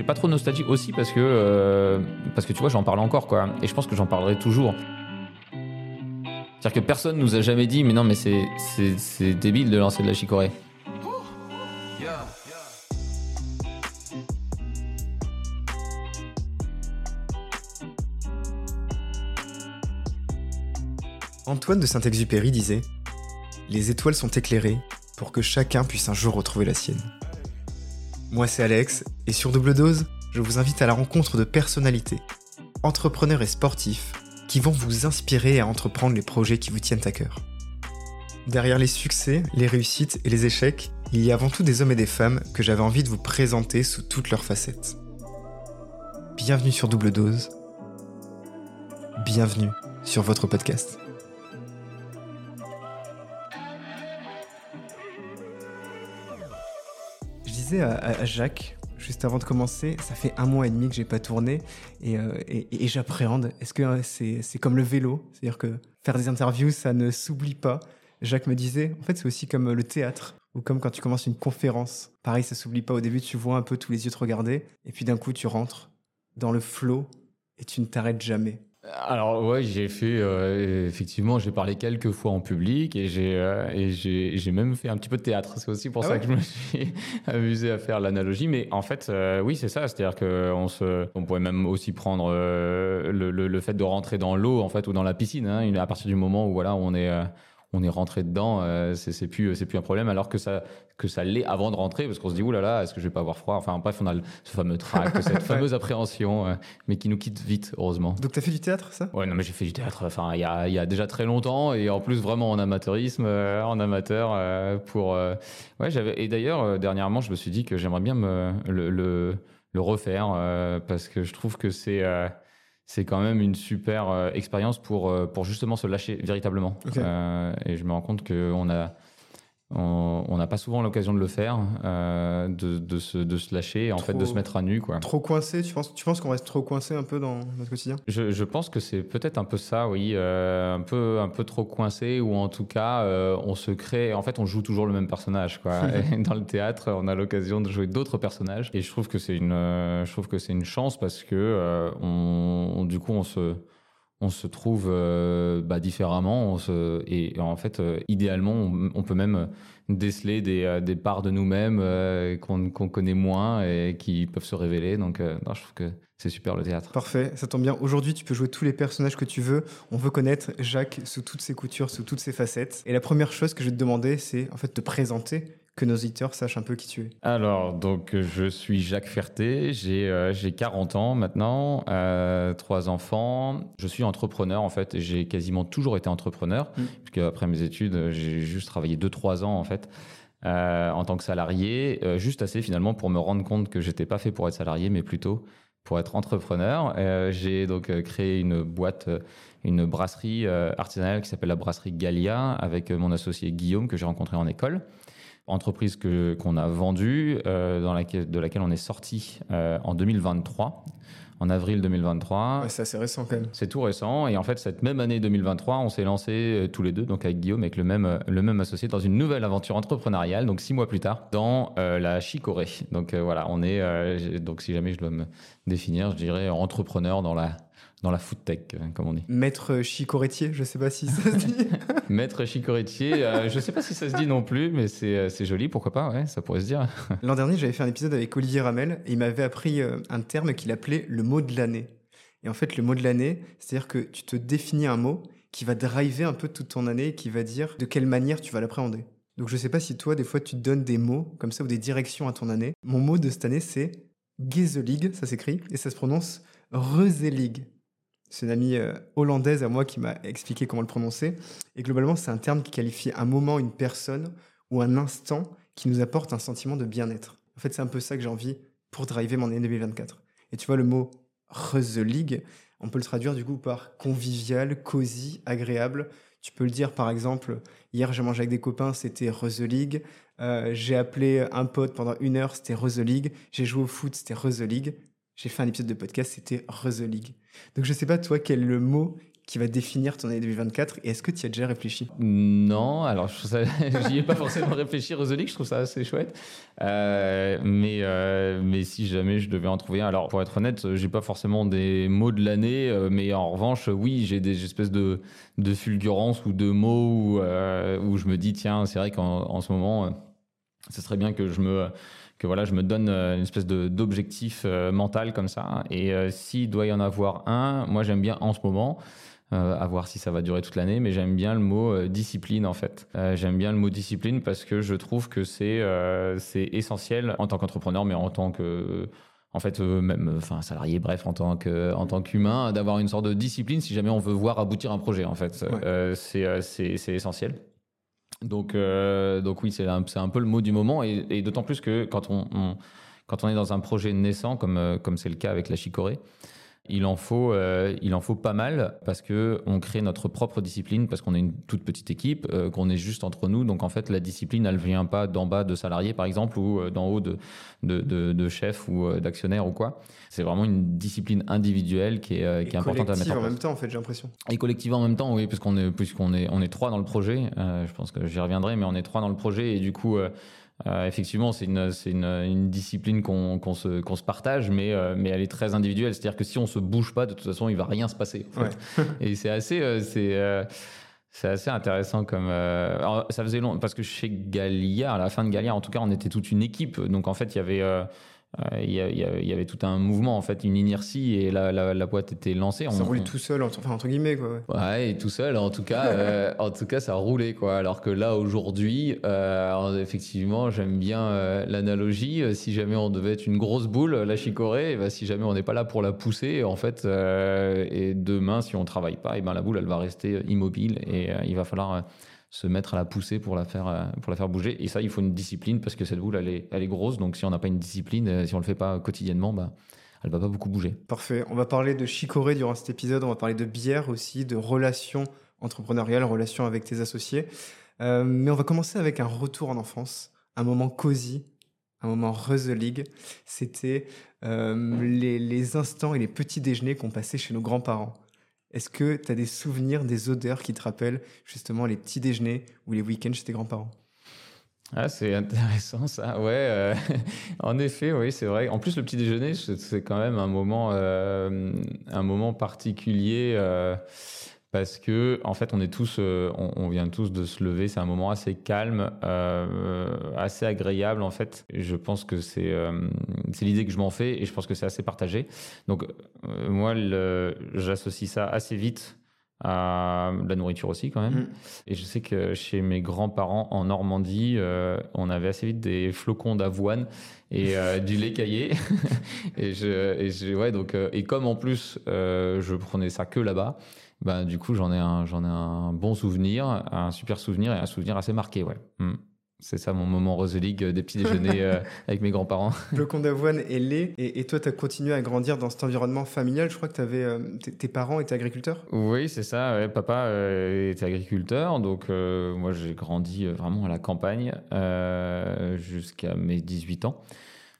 J'ai pas trop de nostalgie aussi parce que, euh, parce que tu vois, j'en parle encore, quoi. Et je pense que j'en parlerai toujours. C'est-à-dire que personne nous a jamais dit, mais non, mais c'est, c'est, c'est débile de lancer de la chicorée. Antoine de Saint-Exupéry disait Les étoiles sont éclairées pour que chacun puisse un jour retrouver la sienne. Moi, c'est Alex, et sur Double Dose, je vous invite à la rencontre de personnalités, entrepreneurs et sportifs, qui vont vous inspirer à entreprendre les projets qui vous tiennent à cœur. Derrière les succès, les réussites et les échecs, il y a avant tout des hommes et des femmes que j'avais envie de vous présenter sous toutes leurs facettes. Bienvenue sur Double Dose. Bienvenue sur votre podcast. Disais à, à- Jacques, juste avant de commencer, ça fait un mois et demi que j'ai pas tourné et, euh, j'appréhende. Est-ce que euh, c'est comme le vélo? C'est-à-dire que faire des interviews, ça ne s'oublie pas. Jacques me disait, en fait, c'est aussi comme le théâtre ou comme quand tu commences une conférence. Pareil, ça s'oublie pas. Au début, tu vois un peu tous les yeux te regarder et puis d'un coup, tu rentres dans le flot et tu ne t'arrêtes jamais. Alors ouais, j'ai fait euh, effectivement, j'ai parlé quelques fois en public et j'ai euh, et j'ai j'ai même fait un petit peu de théâtre. C'est aussi pour Ah ça ouais que je me suis amusé à faire l'analogie. Mais en fait, euh, oui, c'est ça. C'est-à-dire que on se, on pourrait même aussi prendre euh, le, le, le fait de rentrer dans l'eau en fait ou dans la piscine. Hein, à partir du moment où voilà, on est euh, on est rentré dedans, euh, c'est plus c'est plus un problème. Alors que ça que ça l'est avant de rentrer parce qu'on se dit ouh là là, est-ce que je vais pas avoir froid? Enfin bref, on a le- ce fameux trac, cette fameuse appréhension, euh, mais qui nous quitte vite, heureusement. Donc, t'as fait du théâtre, ça? Ouais, non, mais j'ai fait du théâtre, enfin, il y a, il y a déjà très longtemps, et en plus vraiment en amateurisme, euh, en amateur, euh, pour... Ouais, j'avais... Et d'ailleurs, dernièrement, je me suis dit que j'aimerais bien me, le, le, le refaire, parce que je trouve que c'est... c'est quand même une super euh, expérience pour, euh, pour justement se lâcher véritablement. Euh, et je me rends compte qu'on a... On n'a pas souvent l'occasion de le faire, euh, de, de, se, de se lâcher, et en fait, de se mettre à nu, quoi. Trop coincé Tu penses, tu penses qu'on reste trop coincé un peu dans notre quotidien? Je, je pense que c'est peut-être un peu ça, oui, euh, un peu un peu trop coincé ou en tout cas euh, on se crée. En fait, on joue toujours le même personnage, quoi. Dans le théâtre, on a l'occasion de jouer d'autres personnages et je trouve que c'est une je trouve que c'est une chance parce que on, on- du coup on se on se trouve euh, bah, différemment et en fait euh, idéalement on, peut même déceler des, euh, parts de nous-mêmes qu'on connaît moins et qui peuvent se révéler donc je trouve que c'est super le théâtre Parfait, ça tombe bien. Aujourd'hui, tu peux jouer tous les personnages que tu veux. On veut connaître Jacques sous toutes ses coutures, sous toutes ses facettes. Et la première chose que je vais te demander, c'est en fait de te présenter, que nos auditeurs sachent un peu qui tu es. Alors, donc, je suis Jacques Ferté, j'ai euh, j'ai 40 ans maintenant, euh, trois enfants. Je suis entrepreneur, en fait, j'ai quasiment toujours été entrepreneur, Mm. puisque après mes études, j'ai juste travaillé 2-3 ans, en fait, euh, en tant que salarié, euh, juste assez finalement pour me rendre compte que j'étais pas fait pour être salarié, mais plutôt pour être entrepreneur. Euh, j'ai donc créé une boîte, une brasserie euh, artisanale qui s'appelle la brasserie Galia, avec mon associé Guillaume, que j'ai rencontré en école entreprise que qu'on a vendue, euh, dans laquelle, de laquelle on est sorti euh, en 2023, en avril 2023. Ouais, c'est assez récent quand même. C'est tout récent et en fait cette même année 2023, on s'est lancé euh, tous les deux, donc avec Guillaume, avec le même le même associé, dans une nouvelle aventure entrepreneuriale, donc six mois plus tard, dans la chicorée. Donc voilà, on est donc si jamais je dois me définir, je dirais entrepreneur dans la dans la food tech, euh, comme on dit. Maître chicoretier, je sais pas si ça se dit. Maître chicoretier, euh, je sais pas si ça se dit non plus, mais c'est euh, c'est joli, pourquoi pas, ouais, ça pourrait se dire. L'an dernier, j'avais fait un épisode avec Olivier Ramel et il m'avait appris euh, un terme qu'il appelait le mot de l'année. Et en fait, le mot de l'année, c'est-à-dire que tu te définis un mot qui va driver un peu toute ton année et qui va dire de quelle manière tu vas l'appréhender. Donc je sais pas si toi, des fois, tu te donnes des mots comme ça ou des directions à ton année. Mon mot de cette année, c'est Gezelig, ça s'écrit, et ça se prononce Rezelig. C'est une amie euh, hollandaise à moi qui m'a expliqué comment le prononcer. Et globalement, c'est un terme qui qualifie un moment, une personne ou un instant qui nous apporte un sentiment de bien-être. En fait, c'est un peu ça que j'ai envie pour driver mon année 2024. Et tu vois, le mot Rezelig, on peut le traduire du coup par convivial, cosy, agréable. Tu peux le dire par exemple, hier j'ai mangé avec des copains, c'était Rezelig. Euh, j'ai appelé un pote pendant une heure, c'était Rezelig. J'ai joué au foot, c'était Rezelig. J'ai fait un épisode de podcast, c'était Rezelig. Donc je sais pas toi quel est le mot qui va définir ton année 2024 Et est-ce que tu y as déjà réfléchi? Non, alors je n'y ai pas forcément réfléchi, Roselyne, je trouve ça assez chouette. Euh, mais, euh, mais si jamais je devais en trouver un, alors pour être honnête, j'ai pas forcément des mots de l'année, euh, mais en revanche, oui, j'ai des espèces de, de fulgurances ou de mots où, où je me dis, tiens, c'est vrai qu'en ce moment, ce serait bien que je me que voilà, je me donne une espèce d'objectif mental comme ça. Et s'il doit y en avoir un, moi j'aime bien en ce moment, euh, à voir si ça va durer toute l'année, mais j'aime bien le mot euh, discipline en fait. Euh, j'aime bien le mot discipline parce que je trouve que c'est c'est essentiel en tant qu'entrepreneur, mais en tant que en fait même enfin salarié bref en tant que en tant qu'humain d'avoir une sorte de discipline si jamais on veut voir aboutir un projet en fait c'est c'est essentiel donc donc oui c'est un, un peu le mot du moment. Et, d'autant plus que quand on, on, quand on est dans un projet naissant comme comme c'est le cas avec la chicorée il en faut, euh, il en faut pas mal parce que on crée notre propre discipline parce qu'on est une toute petite équipe, euh, qu'on est juste entre nous. Donc en fait, la discipline, elle vient pas d'en bas de salariés par exemple ou euh, d'en haut de, de, de, chefs ou d'actionnaires ou quoi. C'est vraiment une discipline individuelle qui est, qui est importante à mettre en place. en même temps, en fait, j'ai l'impression. Et collective en même temps, oui, puisqu'on est, puisqu'on est, on est trois dans le projet. je pense que j'y reviendrai, mais on est trois dans le projet et du coup. Euh, effectivement, c'est une, une, une, discipline qu'on se, se, partage, mais, euh, mais elle est très individuelle. C'est-à-dire que si on se bouge pas, de toute façon, il va rien se passer. Et c'est assez, euh, c'est, c'est assez intéressant comme. ça faisait long parce que chez Galliard, à la fin de Galliard, en tout cas, on était toute une équipe. Donc en fait, il y avait euh, il y, avait tout un mouvement, en fait, une inertie, et la, la, boîte était lancée. Ça roulait tout seul, enfin, entre guillemets, quoi. Ouais, et tout seul, en tout cas, euh, en tout cas, ça roulait, quoi. Alors que là, aujourd'hui, euh, effectivement, j'aime bien l'analogie. Si jamais on devait être une grosse boule, la chicorée, bah, si jamais on n'est pas là pour la pousser, en fait, et demain, si on travaille pas, et ben la boule, elle va rester immobile, et il va falloir se mettre à la pousser pour la faire, euh, pour la faire bouger. Et ça, il faut une discipline parce que cette boule, elle est, elle est grosse. Donc, si on n'a pas une discipline, euh, si on le fait pas quotidiennement, bah, elle va pas beaucoup bouger. Parfait. On va parler de chicorée durant cet épisode. On va parler de bière aussi, de relations entrepreneuriales, relations avec tes associés. Euh, mais on va commencer avec un retour en enfance, un moment cosy, un moment League. C'était les, les, instants et les petits déjeuners qu'on passait chez nos grands-parents. Est-ce que tu as des souvenirs, des odeurs qui te rappellent justement les petits déjeuners ou les week-ends chez tes grands-parents? Ah, c'est intéressant ça, ouais. Euh, en effet, oui, c'est vrai. En plus, le petit déjeuner, c'est quand même un moment, euh, un moment particulier. Euh, parce que en fait on est tous euh, on, vient tous de se lever c'est un moment assez calme euh, assez agréable en fait je pense que c'est euh, c'est l'idée que je m'en fais et je pense que c'est assez partagé donc moi j'associe ça assez vite à la nourriture aussi quand même. Mm. Et je sais que chez mes grands-parents en Normandie, on avait assez vite des flocons d'avoine et du lait caillé. et je, et je, ouais donc et comme en plus je prenais ça que là-bas, bah, du coup, j'en ai, un, j'en ai un bon souvenir, un super souvenir et un souvenir assez marqué. Ouais. Hmm. C'est ça mon moment Rose League des petits déjeuners euh, avec mes grands-parents. Le con d'avoine et lait. Et, toi, tu as continué à grandir dans cet environnement familial. Je crois que avais, euh, tes parents étaient agriculteurs Oui, c'est ça. papa euh, était agriculteur. Donc, moi, j'ai grandi vraiment à la campagne jusqu'à mes 18 ans.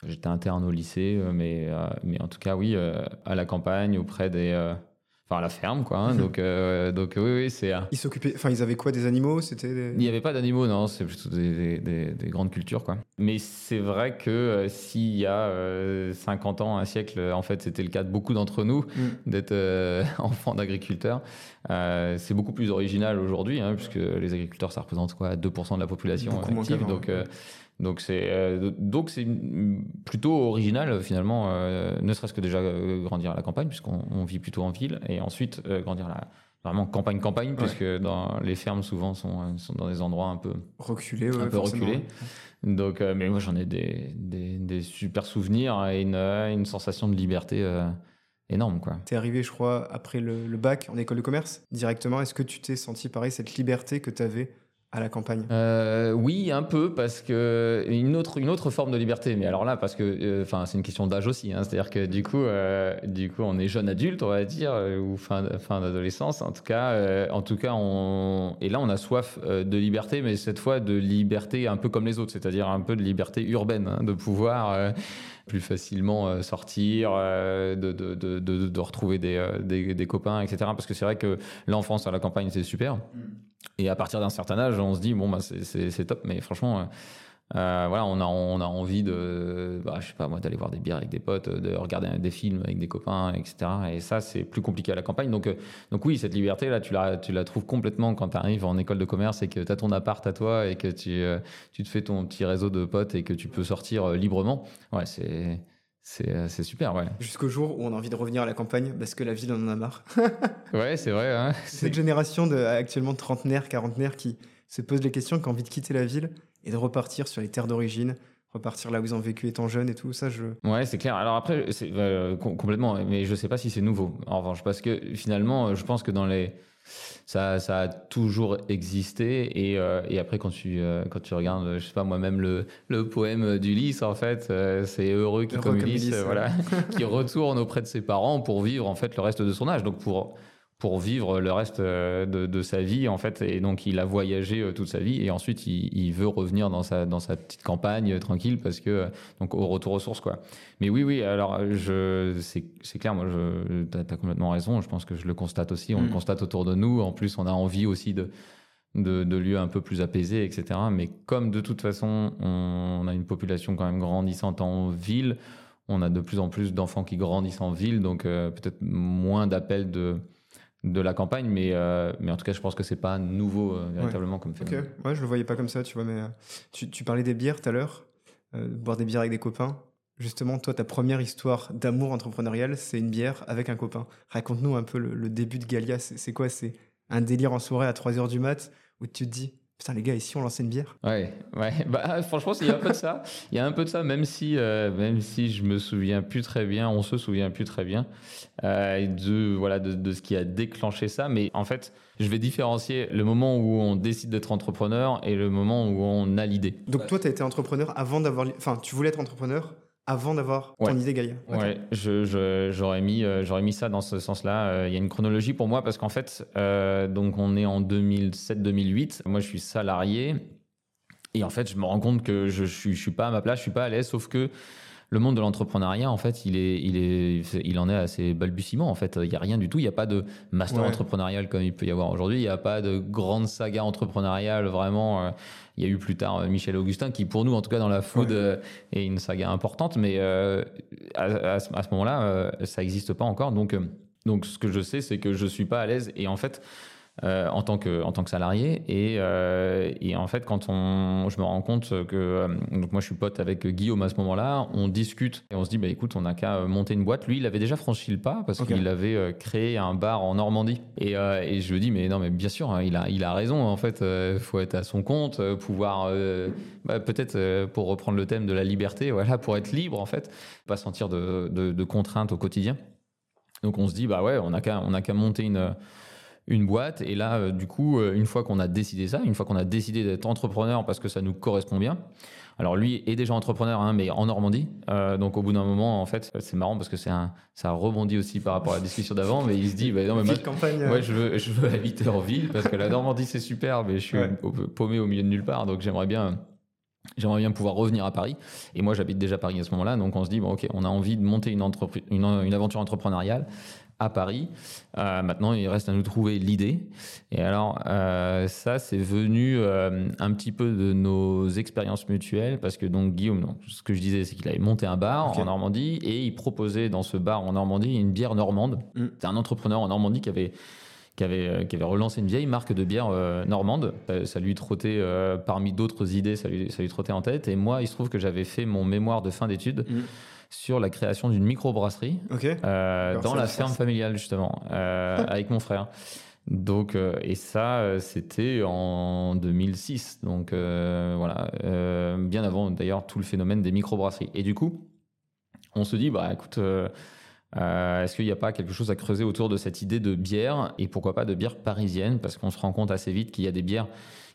J'étais interne au lycée, mais, mais en tout cas, oui, à la campagne, auprès des Enfin, la ferme, quoi. Hein, donc, euh, donc oui, oui, c'est. Ils s'occupaient. Enfin, ils avaient quoi Des animaux? C'était. Il n'y avait pas d'animaux, non. C'est plutôt des, des, des, grandes cultures, quoi. Mais c'est vrai que euh, s'il y a 50 euh, ans, un siècle, en fait, c'était le cas de beaucoup d'entre nous mm. d'être enfants d'agriculteurs. c'est beaucoup plus original aujourd'hui, hein, puisque les agriculteurs, ça représente quoi? 2% de la population active. Donc, donc c'est euh, donc c'est plutôt original finalement, euh, ne serait-ce que déjà euh, grandir à la campagne puisqu'on vit plutôt en ville et ensuite grandir la vraiment campagne campagne puisque dans les fermes souvent sont, sont dans des endroits un peu reculés, un peu reculés. Donc mais moi j'en ai des, des, des, super souvenirs et une, une sensation de liberté énorme quoi. T'es arrivé je crois après le, le bac en école de commerce directement. Est-ce que tu t'es senti pareil cette liberté que tu avais à la campagne euh, Oui, un peu, parce que une autre, une autre forme de liberté. Mais alors là, parce que euh, enfin, c'est une question d'âge aussi. Hein, C'est-à-dire que du coup, euh, du coup, on est jeune adulte, on va dire, ou fin, fin d'adolescence. En tout cas, en tout cas, on et là, on a soif de liberté, mais cette fois de liberté un peu comme les autres, c'est-à-dire un peu de liberté urbaine, hein, de pouvoir plus facilement sortir, de, de, de, de, retrouver des, des, des, copains, etc. Parce que c'est vrai que l'enfance à la campagne, c'est super. Mm. Et à partir d'un certain âge, on se dit, bon, bah, c'est top, mais franchement, euh, voilà, on a, on a envie de, bah, je sais pas moi, d'aller voir des bières avec des potes, de regarder des films avec des copains, etc. Et ça, c'est plus compliqué à la campagne. Donc, euh, donc oui, cette liberté là, tu la, tu la trouves complètement quand tu arrives en école de commerce et que tu as ton appart à toi et que tu, euh, tu te fais ton petit réseau de potes et que tu peux sortir librement. Ouais, c'est c'est super, ouais. Jusqu'au jour où on a envie de revenir à la campagne parce que la ville en a marre. ouais, c'est vrai. Hein. Cette génération de actuellement trentenaires, quarantenaires qui se pose les questions, qui ont envie de quitter la ville et de repartir sur les terres d'origine, repartir là où ils ont vécu étant jeunes et tout ça. Je... Ouais, c'est clair. Alors après, c'est euh, complètement, mais je sais pas si c'est nouveau en revanche, parce que finalement, je pense que dans les ça, ça a toujours existé et, euh, et après quand tu euh, quand tu regardes je sais pas moi-même le, le poème d'Ulysse en fait c'est heureux qui comme Ulysse, voilà qui retourne auprès de ses parents pour vivre en fait le reste de son âge donc pour pour vivre le reste euh, de, sa vie en fait. Et donc il a voyagé euh, toute sa vie. Et ensuite il, veut revenir dans sa dans sa petite campagne euh, tranquille parce que donc au retour aux sources quoi. Mais oui oui alors je c'est c'est clair moi je t'as as complètement raison. Je pense que je le constate aussi. On le mm. constate autour de nous. En plus on a envie aussi de de, de, lieux un peu plus apaisés, etc. Mais comme de toute façon, on a une population quand même grandissante en ville, on a de plus en plus d'enfants qui grandissent en ville, donc peut-être moins d'appels de, de la campagne, mais, euh, mais en tout cas, je pense que c'est pas nouveau euh, véritablement comme phénomène. Ok, ouais, je le voyais pas comme ça, tu vois, mais euh, tu, parlais des bières tout à l'heure, boire des bières avec des copains. Justement, toi, ta première histoire d'amour entrepreneurial, c'est une bière avec un copain. Raconte-nous un peu le, le début de Galia. C'est quoi? C'est un délire en soirée à 3h du mat où tu te dis Putain, les gars, ici, on lançait une bière? Ouais, ouais. Bah, franchement, il y a un peu de ça. Il y a un peu de ça, même si, euh, même si je me souviens plus très bien, on se souvient plus très bien euh, de, voilà, de, de, ce qui a déclenché ça. Mais en fait, je vais différencier le moment où on décide d'être entrepreneur et le moment où on a l'idée. Donc, toi, tu as été entrepreneur avant d'avoir. Enfin, tu voulais être entrepreneur avant d'avoir ton idée Gaïa. Ouais, j'aurais mis, euh, j'aurais mis ça dans ce sens-là. Euh, il y a une chronologie pour moi parce qu'en fait, euh, donc on est en 2007-2008. Moi, je suis salarié et en fait, je me rends compte que je, je, suis, je suis pas à ma place, je suis pas à l'aise, sauf que le monde de l'entrepreneuriat, en fait, il, est, il, est, il en est assez balbutiement. En fait, il n'y a rien du tout. Il n'y a pas de master entrepreneurial comme il peut y avoir aujourd'hui. Il n'y a pas de grande saga entrepreneuriale vraiment. Euh, il y a eu plus tard euh, Michel Augustin, qui pour nous, en tout cas dans la food, euh, est une saga importante. Mais à, ce moment-là, ça n'existe pas encore. Donc, donc, ce que je sais, c'est que je suis pas à l'aise. Et en fait, euh, en, tant que, en tant que salarié. Et, euh, et, en fait, quand on, je me rends compte que. Euh, donc, moi, je suis pote avec Guillaume à ce moment-là. On discute et on se dit, bah, écoute, on n'a qu'à monter une boîte. Lui, il avait déjà franchi le pas parce qu'il avait créé un bar en Normandie. Et, et, je lui dis, mais non, mais bien sûr, hein, il, a, il a raison. En fait, il faut être à son compte, pouvoir. Bah, peut-être, pour reprendre le thème de la liberté, voilà, pour être libre, en fait, pas sentir de, de, de contraintes au quotidien. Donc, on se dit, bah ouais, on n'a qu'à monter une une boîte. Et là, euh, du coup, euh, une fois qu'on a décidé ça, une fois qu'on a décidé d'être entrepreneur parce que ça nous correspond bien, alors lui est déjà entrepreneur, hein, mais en Normandie. Euh, donc au bout d'un moment, en fait, c'est marrant parce que c'est un, ça rebondit aussi par rapport à la discussion d'avant, mais il se dit, bah, non, mais campagne, ouais, je veux, je veux habiter en ville parce que la Normandie c'est super, mais je suis paumé au milieu de nulle part, donc j'aimerais bien. J'aimerais bien pouvoir revenir à Paris. Et moi, j'habite déjà Paris à ce moment-là. Donc, on se dit, bon, OK, on a envie de monter une, une, une aventure entrepreneuriale à Paris. Euh, maintenant, il reste à nous trouver l'idée. Et alors, euh, ça, c'est venu euh, un petit peu de nos expériences mutuelles, parce que donc Guillaume, ce que je disais, c'est qu'il avait monté un bar en Normandie et il proposait dans ce bar en Normandie une bière normande. Mm. C'est un entrepreneur en Normandie qui avait qui avait, qui avait relancé une vieille marque de bière normande. Ça lui trottait, parmi d'autres idées, ça lui, ça lui trottait en tête. Et moi, il se trouve que j'avais fait mon mémoire de fin d'études. Mm sur la création d'une microbrasserie euh, dans la ferme familiale justement euh, avec mon frère. Donc euh, et ça c'était en 2006 donc voilà. Bien avant d'ailleurs tout le phénomène des microbrasseries. Et du coup on se dit bah écoute est-ce qu'il n'y a pas quelque chose à creuser autour de cette idée de bière et pourquoi pas de bière parisienne? Parce qu'on se rend compte assez vite qu'il y a des bières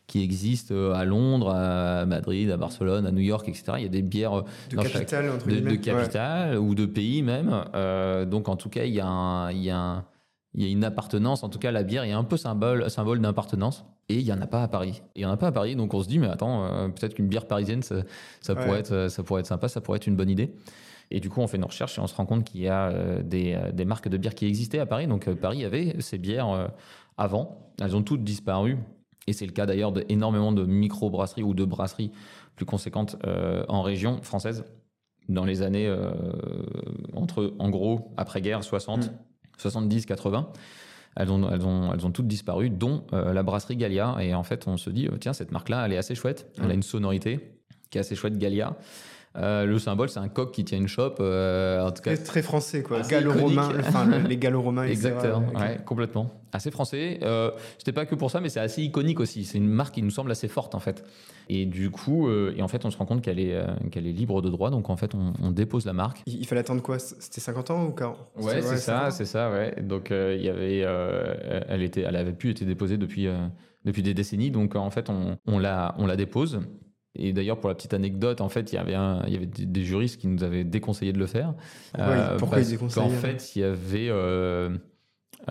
qui existent euh, à Londres, à Madrid, à Barcelone, à New York, etc. Il y a des bières euh, de capitale, de, capitale ou de pays même. Euh, donc en tout cas, il y a, un, il y a un, il y a une appartenance, en tout cas la bière est un peu symbole, symbole d'appartenance. Et il n'y en a pas à Paris. Il n'y en a pas à Paris, donc on se dit, mais attends, peut-être qu'une bière parisienne, ça, ça pourrait être, ça pourrait être sympa, ça pourrait être une bonne idée. Et du coup, on fait nos recherches et on se rend compte qu'il y a des, des, marques de bière qui existaient à Paris. Donc Paris avait ces bières avant. Elles ont toutes disparu. Et c'est le cas d'ailleurs d'énormément de micro-brasseries ou de brasseries plus conséquentes en région française dans les années entre, en gros, après-guerre, 60, 70, 80 elles ont, elles ont, elles ont toutes disparu, dont euh, la brasserie Gallia. Et en fait, on se dit, euh, tiens, cette marque-là, elle est assez chouette. Elle a une sonorité qui est assez chouette, Gallia. Euh, le symbole, c'est un coq qui tient une chope. en tout cas, très français, quoi. Gallo-romain, enfin, les gallo-romains, Exactement, ouais, complètement. Assez français. Euh, C'était pas que pour ça, mais c'est assez iconique aussi. C'est une marque qui nous semble assez forte, en fait. Et du coup, et en fait, on se rend compte qu'elle est, qu'elle est libre de droit. Donc, en fait, on, dépose la marque. Il, fallait attendre quoi? C'était 50 ans ou 40 Ouais, c'est ça, c'est ça, ouais. Donc, il y avait, elle, était, elle avait pu être déposée depuis, depuis des décennies. Donc, en fait, on, on, la, on la dépose. Et d'ailleurs, pour la petite anecdote, en fait, il y avait, il y avait des, juristes qui nous avaient déconseillé de le faire. Euh, pourquoi ils déconseillaient En fait, il y avait euh,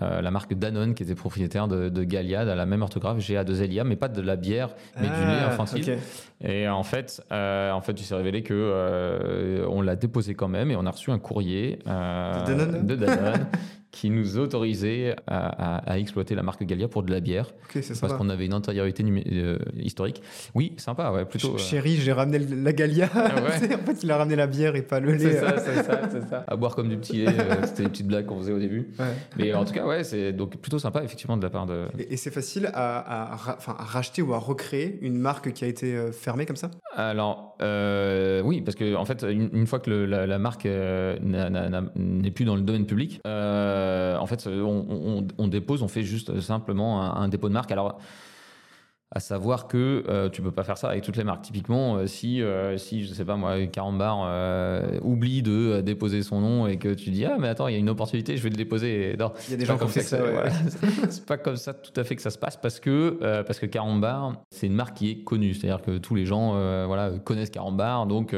euh, la marque Danone qui était propriétaire de, de Galiad à la même orthographe, GA2LIA, mais pas de la bière, mais du lait ah, infantile. Et en fait, en fait, il s'est révélé que on l'a déposé quand même et on a reçu un courrier de Danone, de Danone qui nous autorisait à, exploiter la marque Gallia pour de la bière. parce qu'on avait une antériorité euh, historique. Oui, sympa, ouais, plutôt. Ch Chérie, j'ai ramené la Gallia. Ah en fait, il a ramené la bière et pas le lait. C'est ça, c'est ça, c'est ça. À boire comme du petit lait, euh, c'était les petites blagues qu'on faisait au début. Mais en tout cas, ouais, c'est donc plutôt sympa, effectivement, de la part de. Et, c'est facile à, racheter ou à recréer une marque qui a été euh, fermée comme ça? Alors, oui, parce que en fait, une, fois que la, marque n'est plus dans le domaine public, euh, en fait, on, dépose, on fait juste simplement un, dépôt de marque. Alors, à savoir que euh, tu peux pas faire ça avec toutes les marques. Typiquement, euh, si, si je sais pas moi, Carambar oublie de déposer son nom et que tu dis ah mais attends, il y a une opportunité, je vais le déposer. il y a des gens comme ça. c'est pas comme ça tout à fait que ça se passe parce que parce que Carambar, c'est une marque qui est connue, c'est-à-dire que tous les gens voilà connaissent Carambar, donc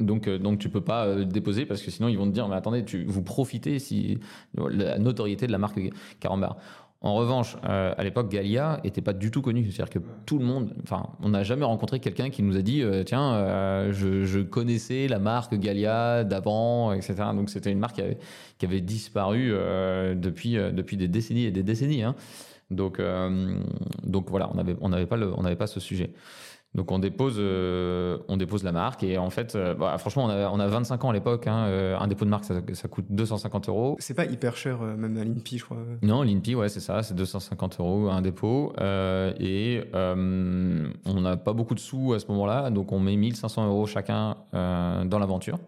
donc, euh, donc tu peux pas euh, déposer parce que sinon ils vont te dire mais attendez tu vous profitez si la notoriété de la marque Carambar. En revanche, euh, à l'époque, Galia était pas du tout connu. C'est-à-dire que tout le monde, enfin, on n'a jamais rencontré quelqu'un qui nous a dit, tiens, je, connaissais la marque Galia d'avant, etc. Donc c'était une marque qui avait, disparu depuis, depuis des décennies et des décennies. Hein. Donc, donc voilà, on on pas, on n'avait pas ce sujet. Donc on dépose, euh, on dépose la marque et en fait, euh, bah, franchement, on a, on a 25 ans à l'époque. Hein, euh, un dépôt de marque, ça, ça coûte 250 euros. C'est pas hyper cher, même à l'INPI, je crois. Non, l'INPI, ouais, c'est ça, c'est 250 euros un dépôt. et on n'a pas beaucoup de sous à ce moment-là, donc on met 1500 euros chacun dans l'aventure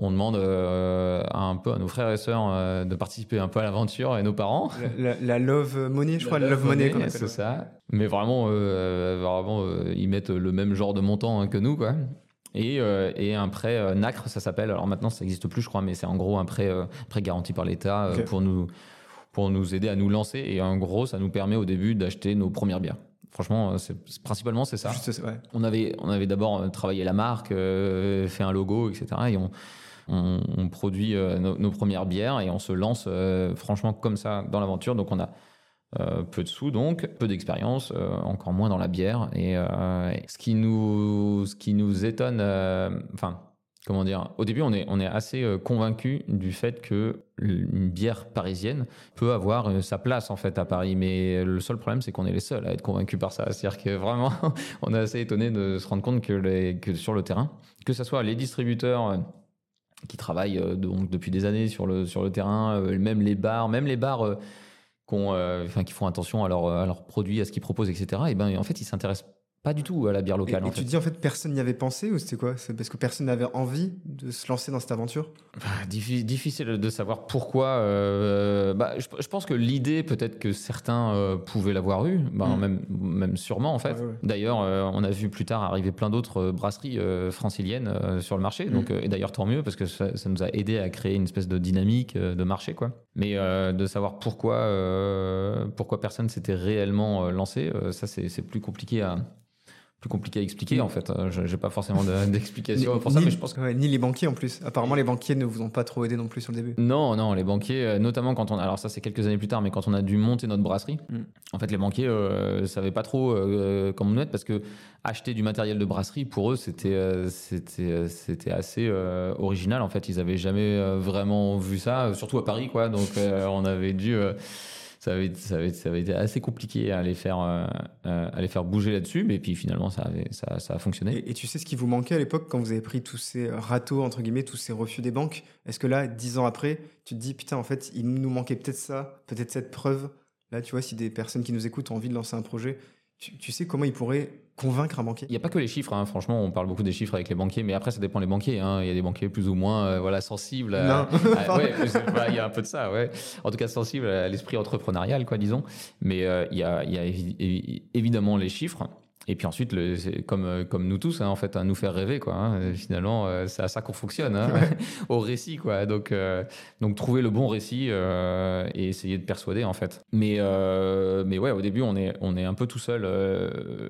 on demande euh, un peu à nos frères et sœurs euh, de participer un peu à l'aventure et nos parents. La, love money, je crois, la love, money, c'est ça. Mais vraiment, euh, vraiment ils mettent le même genre de montant hein, que nous, quoi. Et, et un prêt NACRE, ça s'appelle. Alors maintenant, ça n'existe plus, je crois, mais c'est en gros un prêt, prêt garanti par l'État pour nous pour nous aider à nous lancer. Et en gros, ça nous permet au début d'acheter nos premières bières. Franchement, principalement c'est ça. On avait, on avait d'abord travaillé la marque, fait un logo, etc. Et on, on, produit euh, nos, premières bières et on se lance euh, franchement comme ça dans l'aventure. Donc on a euh, peu de sous donc, peu d'expérience, encore moins dans la bière. Et ce qui nous, ce qui nous étonne, enfin, comment dire, au début on est, on est assez convaincu du fait que une bière parisienne peut avoir sa place en fait à Paris. Mais le seul problème c'est qu'on est les seuls à être convaincus par ça. C'est-à-dire que vraiment, on est assez étonné de se rendre compte que, les, que sur le terrain, que ce soit les distributeurs qui travaillent euh, donc depuis des années sur le, terrain, euh, même les bars, même les bars euh, qui font attention à leurs produits, à ce qu'ils proposent, etc. Et ben en fait, ils s'intéressent pas du tout à la bière locale. Et, tu dis en fait personne n'y avait pensé ou c'était quoi? C'est parce que personne n'avait envie de se lancer dans cette aventure? Bah, Difficile de savoir pourquoi. Euh, bah, je, pense que l'idée, peut-être que certains euh, pouvaient l'avoir eu, bah, mm. même, même sûrement en fait. D'ailleurs, euh, on a vu plus tard arriver plein d'autres brasseries franciliennes sur le marché. Mm. Donc, et d'ailleurs, tant mieux parce que ça, ça, nous a aidé à créer une espèce de dynamique de marché. Quoi. Mais de savoir pourquoi, pourquoi personne s'était réellement lancé, ça c'est plus compliqué à plus compliqué à expliquer en fait. Je n'ai pas forcément d'explication pour ça, mais je pense que... ni les banquiers en plus. Apparemment, les banquiers ne vous ont pas trop aidé non plus sur le début. Non, non, les banquiers, euh, notamment quand on. Alors, ça, c'est quelques années plus tard, mais quand on a dû monter notre brasserie, mm. en fait, les banquiers ne euh, savaient pas trop euh, comment nous mettre parce que acheter du matériel de brasserie, pour eux, c'était c'était c'était assez original. En fait, ils n'avaient jamais vraiment vu ça, surtout à Paris, quoi. Donc, on avait dû ça avait, été assez compliqué à les faire, euh, euh, à faire bouger là-dessus, mais puis finalement, ça, a fonctionné. Et, tu sais ce qui vous manquait à l'époque quand vous avez pris tous ces râteaux, entre guillemets, tous ces refus des banques? Est-ce que là, dix ans après, tu te dis, putain, en fait, il nous manquait peut-être ça, peut-être cette preuve? Là, tu vois, si des personnes qui nous écoutent ont envie de lancer un projet, tu, sais comment ils pourraient convaincre un banquier Il n'y a pas que les chiffres, hein. franchement, on parle beaucoup des chiffres avec les banquiers, mais après, ça dépend des banquiers. Hein. Il y a des banquiers plus ou moins euh, voilà, sensibles. À, il y a un peu de ça, ouais. En tout cas, sensibles à l'esprit entrepreneurial, quoi, disons. Mais euh, il, y a, il y a évidemment les chiffres. Et puis ensuite, le, comme, euh, comme nous tous, hein, en fait, à nous faire rêver, quoi. Hein. Finalement, euh, c'est à ça qu'on fonctionne, hein, au récit, quoi. Donc, euh, donc trouver le bon récit et essayer de persuader, en fait. Mais, mais ouais, au début, on est, on est un peu tout seul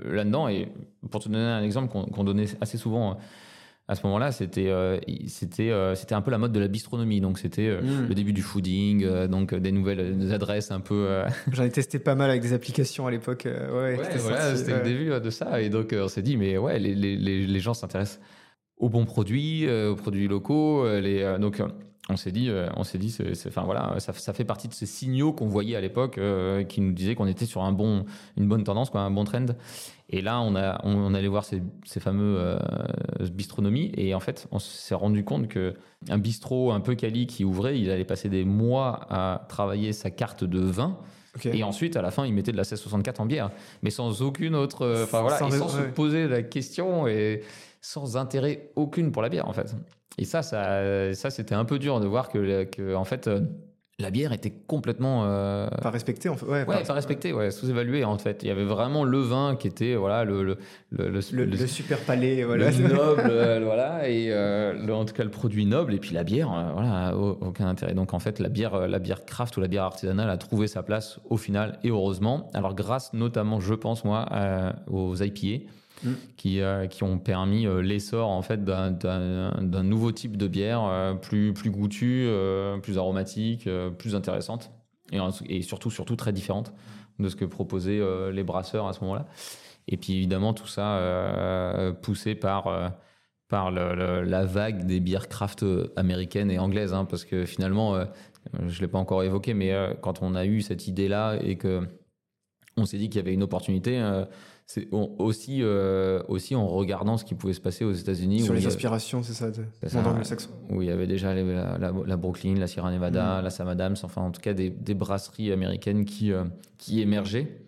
là-dedans. Et pour te donner un exemple qu'on donnait assez souvent à ce moment-là, c'était euh, c'était euh, c'était un peu la mode de la bistronomie. Donc c'était euh, hmm. le début du fooding, donc des nouvelles adresses un peu. J'en ai testé pas mal avec des applications à l'époque. ouais, voilà, c'était le début de ça. Et donc on s'est dit, mais ouais, les, les, les gens s'intéressent aux bons produits, aux produits locaux. Les, donc on s'est dit, on s'est dit, enfin voilà, ça, ça, fait partie de ces signaux qu'on voyait à l'époque qui nous disaient qu'on était sur un bon, une bonne tendance, quoi, un bon trend. Et là, on, a, on, allait voir ces, ces fameux euh, bistronomies. Et en fait, on s'est rendu compte que un bistrot un peu quali qui ouvrait, il allait passer des mois à travailler sa carte de vin. Et ensuite, à la fin, il mettait de la 1664 en bière. Mais sans aucune autre. Euh, enfin voilà, sans, sans se poser la question et sans intérêt aucune pour la bière, en fait. Et ça, ça, ça c'était un peu dur de voir que, que en fait. Euh, la bière était complètement euh... pas respectée en fait ouais, pas, respectée ouais sous-évaluée en fait. Il y avait vraiment le vin qui était voilà le le le, le, super palais voilà. le noble euh, voilà et euh, en tout cas le produit noble et puis la bière voilà aucun intérêt. Donc en fait la bière la bière craft ou la bière artisanale a trouvé sa place au final et heureusement. Alors grâce notamment je pense moi aux IPA Mm. qui, euh, qui ont permis euh, l'essor en fait d'un nouveau type de bière euh, plus, plus goûtue, plus aromatique, plus intéressante et, et, surtout, surtout très différente de ce que proposaient les brasseurs à ce moment-là. Et puis évidemment tout ça poussé par par la vague des bières craft américaines et anglaises, hein, parce que finalement, je l'ai pas encore évoqué, mais quand on a eu cette idée-là et que on s'est dit qu'il y avait une opportunité, c'est aussi, euh, aussi en regardant ce qui pouvait se passer aux États-Unis. Sur les aspirations, c'est ça, de anglo-saxon. Où il y avait déjà la, la, Brooklyn, la Sierra Nevada, mm. la Sam Adams, enfin en tout cas des, des brasseries américaines qui, euh, qui émergeaient.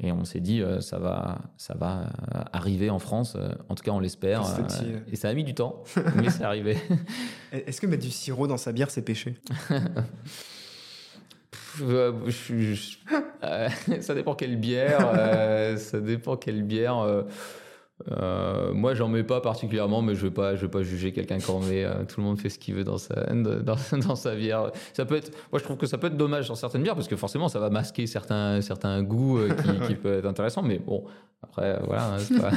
Et on s'est dit, euh, ça, va, ça va arriver en France, en tout cas on l'espère. et ça a mis du temps, mais c'est arrivé. Est-ce que mettre du sirop dans sa bière, c'est péché? euh, euh, ça dépend quelle bière. Euh, ça dépend quelle bière. moi, j'en mets pas particulièrement, mais je vais pas, je vais pas juger quelqu'un qui en met. tout le monde fait ce qu'il veut dans sa, dans, dans, sa bière. Ça peut être, moi, je trouve que ça peut être dommage sur certaines bières parce que forcément, ça va masquer certains, certains goûts qui, qui peuvent être intéressants. Mais bon, après, voilà. Hein,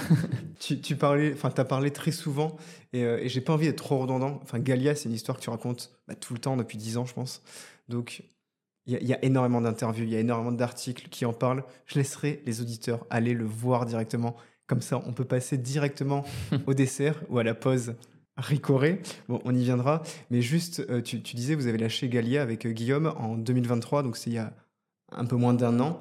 tu, tu parlais, enfin, as parlé très souvent et, et j'ai pas envie d'être trop redondant. Enfin, Galia, c'est une histoire que tu racontes bah, tout le temps depuis 10 ans, je pense. Donc, il y, a énormément d'interviews, il y a énormément d'articles qui en parlent. Je laisserai les auditeurs aller le voir directement. Comme ça, on peut passer directement au dessert ou à la pause ricorée. Bon, on y viendra. Mais juste, euh, tu, disais, vous avez lâché Galia avec euh, Guillaume en 2023, donc c'est il y a un peu moins d'un an.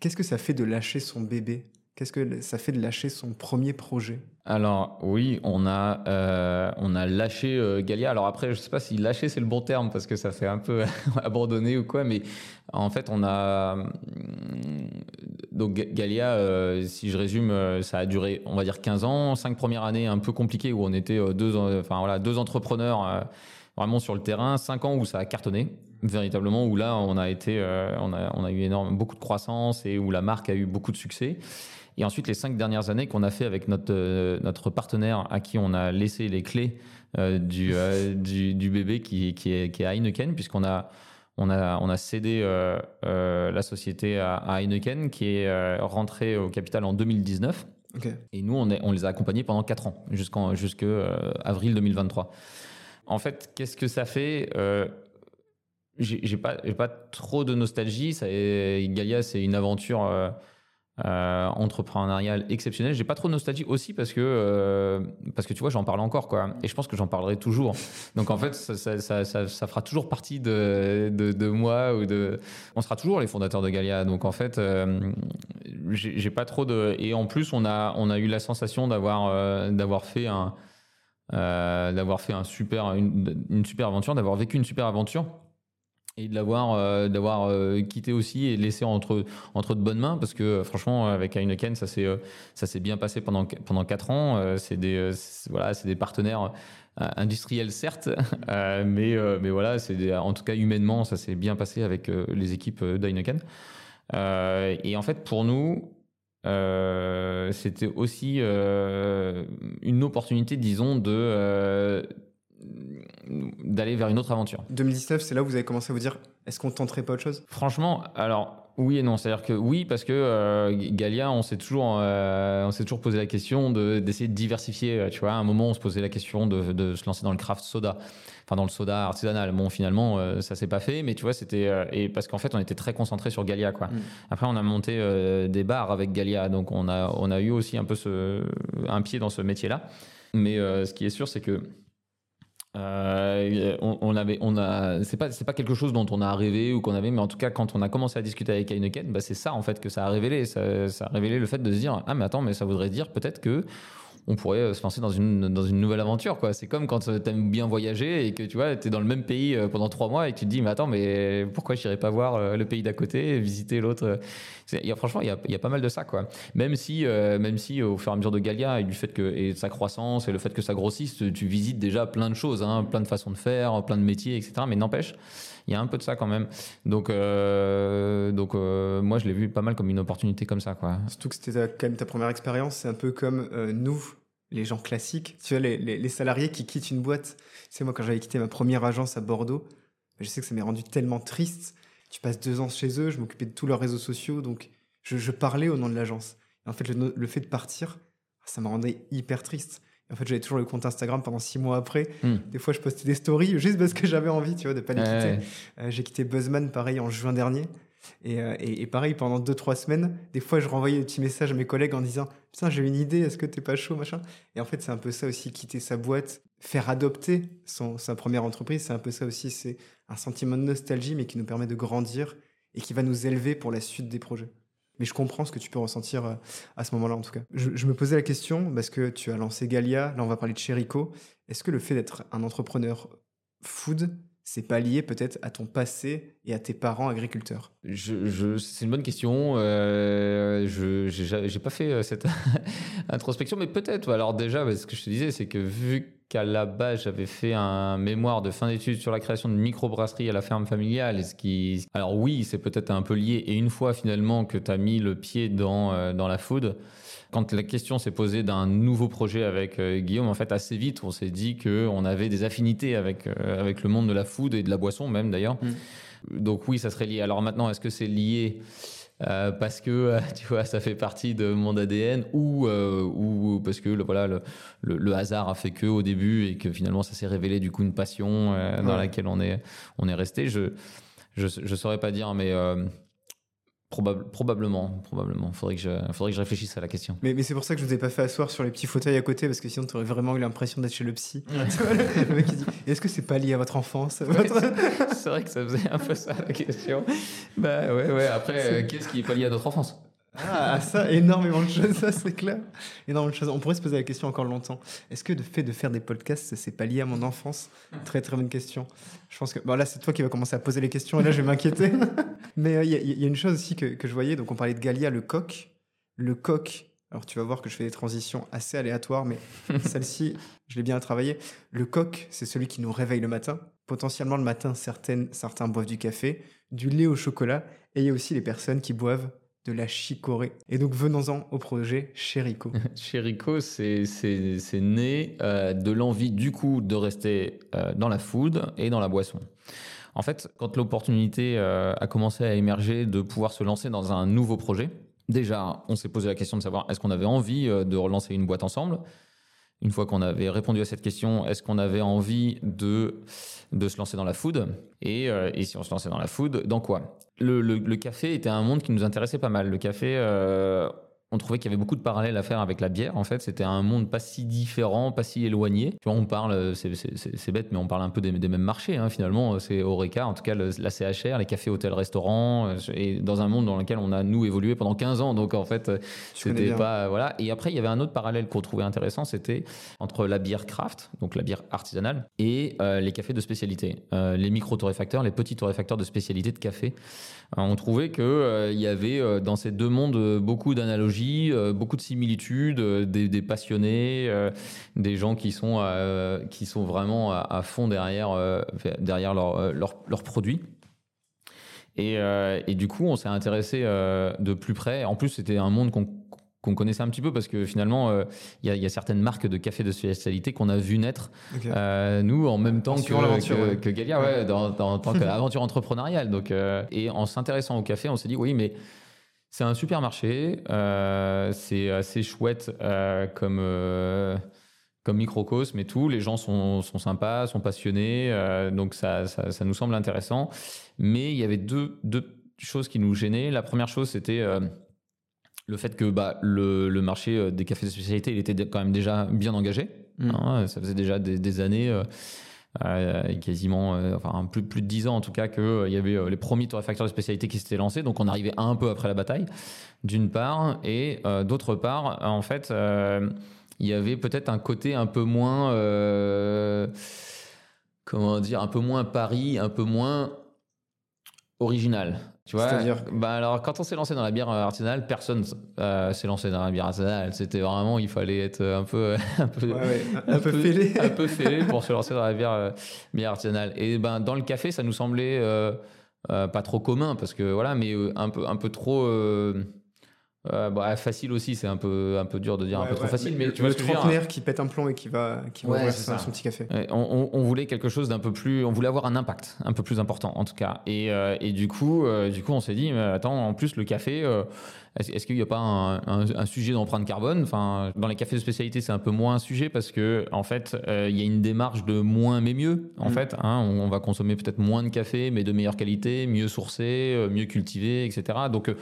Qu'est-ce que ça fait de lâcher son bébé? Qu'est-ce que ça fait de lâcher son premier projet? Alors oui, on a euh, on a lâché euh, Galia. Alors après, je sais pas si lâcher c'est le bon terme parce que ça fait un peu abandonné ou quoi, mais en fait on a mm, donc Galia. Euh, si je résume, ça a duré, on va dire 15 ans, cinq premières années un peu compliquées où on était deux, enfin voilà, deux entrepreneurs vraiment sur le terrain, cinq ans où ça a cartonné véritablement où là on a été, on a on a eu énorme beaucoup de croissance et où la marque a eu beaucoup de succès. Et ensuite, les cinq dernières années qu'on a fait avec notre, euh, notre partenaire à qui on a laissé les clés euh, du, euh, du, du, bébé qui, qui, est, qui est Heineken, puisqu'on a, on a, on a cédé la société à, Heineken, qui est rentrée au capital en 2019. Et nous, on, est, on les a accompagnés pendant 4 ans, jusqu'en avril 2023. En fait, qu'est-ce que ça fait J'ai pas, pas trop de nostalgie. Ça, Galia, c'est une aventure euh, entrepreneurial exceptionnel. J'ai pas trop de nostalgie aussi parce que euh, parce que tu vois j'en parle encore quoi et je pense que j'en parlerai toujours. Donc en fait ça, ça, ça, fera toujours partie de, de, moi ou de on sera toujours les fondateurs de Galia. Donc en fait euh, j'ai pas trop de et en plus on a on a eu la sensation d'avoir euh, d'avoir fait un d'avoir fait un super une super aventure, d'avoir vécu une super aventure et de l'avoir euh, d'avoir euh, quitté aussi et laissé entre entre de bonnes mains parce que franchement avec Heineken ça s'est euh, ça s'est bien passé pendant pendant quatre ans. C'est des voilà c'est des partenaires industriels certes mais mais voilà c'est en tout cas humainement ça s'est bien passé avec les équipes d'Heineken. Et en fait pour nous c'était aussi une opportunité disons de d'aller vers une autre aventure. 2019, c'est là où vous avez commencé à vous dire est-ce qu'on tenterait pas autre chose? Franchement, alors oui et non. C'est-à-dire que oui, parce que euh, Galia, on s'est toujours, euh, on s'est toujours posé la question de, d'essayer de diversifier. Euh, tu vois, à un moment, on se posait la question de, de se lancer dans le craft soda, enfin dans le soda artisanal. Bon, finalement, euh, ça s'est pas fait, mais tu vois, c'était et parce qu'en fait, on était très concentré sur Galia, quoi. Mm. Après, on a monté des bars avec Galia, donc on a, on a eu aussi un peu ce, un pied dans ce métier-là. Mais ce qui est sûr, c'est que euh, on, avait, on a, c'est pas, c'est pas quelque chose dont on a rêvé ou qu'on avait, mais en tout cas, quand on a commencé à discuter avec Heineken, bah c'est ça en fait que ça a révélé. Ça, ça, a révélé le fait de se dire, ah mais attends, mais ça voudrait dire peut-être que on pourrait euh, se lancer dans une, dans une nouvelle aventure. quoi. C'est comme quand euh, tu bien voyager et que tu vois, es dans le même pays euh, pendant trois mois et que tu te dis, mais attends, mais pourquoi je n'irais pas voir le pays d'à côté, visiter l'autre Franchement, il y a, y a, pas mal de ça. quoi. Même si, même si au fur et à mesure de Galia et du fait que et de sa croissance et le fait que ça grossisse, tu visites déjà plein de choses, hein, plein de façons de faire, plein de métiers, etc. Mais n'empêche, il y a un peu de ça quand même. Donc, euh, donc euh, moi, je l'ai vu pas mal comme une opportunité comme ça. Quoi. Surtout que c'était quand même ta première expérience. C'est un peu comme euh, nous, les gens classiques. Tu vois, les, les, salariés qui quittent une boîte. Tu sais, moi, quand j'avais quitté ma première agence à Bordeaux, je sais que ça m'est rendu tellement triste. Tu passes deux ans chez eux, je m'occupais de tous leurs réseaux sociaux, donc je, je parlais au nom de l'agence. En fait, le, le, fait de partir, ça me rendait hyper triste. En fait, j'avais toujours le compte Instagram pendant six mois après. Hmm. Des fois, je postais des stories juste parce que j'avais envie, tu vois, de pas les quitter. Euh, j'ai quitté Buzzman, pareil, en juin dernier. Euh, et, et, pareil, pendant deux, trois semaines, des fois, je renvoyais des petits messages à mes collègues en disant Putain, j'ai une idée, est-ce que t'es pas chaud, machin? Et en fait, c'est un peu ça aussi, quitter sa boîte, faire adopter son, sa première entreprise, c'est un peu ça aussi. C'est un sentiment de nostalgie, mais qui nous permet de grandir et qui va nous élever pour la suite des projets. Mais je comprends ce que tu peux ressentir euh, à ce moment-là, en tout cas. Je, me posais la question, parce que tu as lancé Galia, là on va parler de Cherico. Est-ce que le fait d'être un entrepreneur food, c'est pas lié peut-être à ton passé et à tes parents agriculteurs? C'est une bonne question. Euh, je j'ai pas fait euh, cette introspection, mais peut-être. Alors déjà, ce que je te disais, c'est que vu qu'à la base j'avais fait un mémoire de fin d'études sur la création de microbrasserie à la ferme familiale, ce qui, alors oui, c'est peut-être un peu lié. Et une fois finalement que tu as mis le pied dans euh, dans la food quand la question s'est posée d'un nouveau projet avec euh, Guillaume, en fait, assez vite, on s'est dit qu'on avait des affinités avec, euh, avec le monde de la food et de la boisson même d'ailleurs. Mm. Donc oui, ça serait lié. Alors maintenant, est-ce que c'est lié euh, parce que tu vois ça fait partie de mon ADN ou ou parce que le, voilà le, le, hasard a fait que au début et que finalement ça s'est révélé du coup une passion dans laquelle on est on est resté. Je je je saurais pas dire mais probablement, probablement. Faudrait que je, faudrait que je réfléchisse à la question. Mais, mais c'est pour ça que je vous ai pas fait asseoir sur les petits fauteuils à côté parce que sinon tu aurais vraiment eu l'impression d'être chez le psy. est-ce que c'est pas lié à votre enfance C'est vrai que ça faisait un peu ça la question. Bah ouais, ouais. Après, euh, qu'est-ce qui est pas lié à notre enfance? Ah, ça, énormément de choses, ça c'est clair. Énormément de choses. On pourrait se poser la question encore longtemps. Est-ce que le fait de faire des podcasts, c'est pas lié à mon enfance? Très très bonne question. Je pense que bon, là, c'est toi qui vas commencer à poser les questions et là, je vais m'inquiéter. Mais euh, il y, a une chose aussi que, que, je voyais. Donc, on parlait de Galia, le coq. Le coq. Alors, tu vas voir que je fais des transitions assez aléatoires, mais celle-ci, je l'ai bien travaillé. Le coq, c'est celui qui nous réveille le matin. Potentiellement, le matin, certaines, certains boivent du café, du lait au chocolat. Et il y a aussi les personnes qui boivent de la chicorée. Et donc venons-en au projet Chérico. Chérico, c'est né euh, de l'envie du coup de rester euh, dans la food et dans la boisson. En fait, quand l'opportunité euh, a commencé à émerger de pouvoir se lancer dans un nouveau projet, déjà, on s'est posé la question de savoir est-ce qu'on avait envie de relancer une boîte ensemble? Une fois qu'on avait répondu à cette question, est-ce qu'on avait envie de, de se lancer dans la food? Et, et, si on se lançait dans la food, dans quoi? Le, le, café était un monde qui nous intéressait pas mal. Le café, on trouvait qu'il y avait beaucoup de parallèles à faire avec la bière. En fait, c'était un monde pas si différent, pas si éloigné. Tu vois, on parle, c'est bête, mais on parle un peu des, mêmes marchés. Hein, finalement, c'est Oreca, en tout cas la CHR, les cafés, hôtels, restaurants, euh, et dans un monde dans lequel on a nous évolué pendant 15 ans. Donc en fait, c'était pas voilà. Et après, il y avait un autre parallèle qu'on trouvait intéressant, c'était entre la bière craft, donc la bière artisanale, et euh, les cafés de spécialité, euh, les micro torréfacteurs, les petits torréfacteurs de spécialité de café. on trouvait que il y avait dans ces deux mondes beaucoup d'analogies euh, beaucoup de similitudes, euh, des, passionnés, euh, des gens qui sont, qui sont vraiment à, fond derrière, derrière leurs leur, produits. Et, du coup, on s'est intéressé de plus près. En plus, c'était un monde qu'on connaissait un petit peu parce que finalement, il y, a certaines marques de café de spécialité qu'on a vu naître, nous, en même temps que, que, Galia, ouais. dans, en tant qu'aventure entrepreneuriale. Donc, et en s'intéressant au café, on s'est dit, oui, mais c'est un supermarché, euh, c'est assez chouette euh, comme, euh, comme microcosme et tout. Les gens sont, sont sympas, sont passionnés, donc ça, ça, nous semble intéressant. Mais il y avait deux, deux choses qui nous gênaient. La première chose, c'était le fait que bah, le, le, marché des cafés de spécialité, il était quand même déjà bien engagé. Mmh. Hein. ça faisait déjà des, des années euh, quasiment, euh, enfin plus, de 10 ans en tout cas, qu'il euh, y avait les premiers torréfacteurs de spécialité qui s'étaient lancés. Donc on arrivait un peu après la bataille, d'une part, et d'autre part, en fait, il y avait peut-être un côté un peu moins, comment dire, un peu moins Paris, un peu moins original. Tu vois C'est-à-dire bah alors quand on s'est lancé dans la bière artisanale, personne euh, s'est lancé dans la bière artisanale. C'était vraiment il fallait être un peu un peu un, peu, fêlé un peu fêlé pour se lancer dans la bière, euh, bière artisanale. Et ben dans le café, ça nous semblait euh, pas trop commun parce que voilà, mais un peu un peu trop euh, bah, facile aussi, c'est un peu, un peu dur de dire un peu trop facile, mais, tu vois le trentenaire qui pète un plomb et qui va, qui va ouvrir son, petit café. On, on, voulait quelque chose d'un peu plus, on voulait avoir un impact un peu plus important en tout cas. Et, euh, et du coup, euh, du coup, on s'est dit, mais attends, en plus le café, est-ce qu'il n'y a pas un, sujet d'empreinte carbone? Enfin, dans les cafés de spécialité, c'est un peu moins un sujet parce que en fait, euh, il y a une démarche de moins mais mieux. En mm. fait, hein, on, va consommer peut-être moins de café, mais de meilleure qualité, mieux sourcé, euh, mieux cultivé, etc. Donc, euh,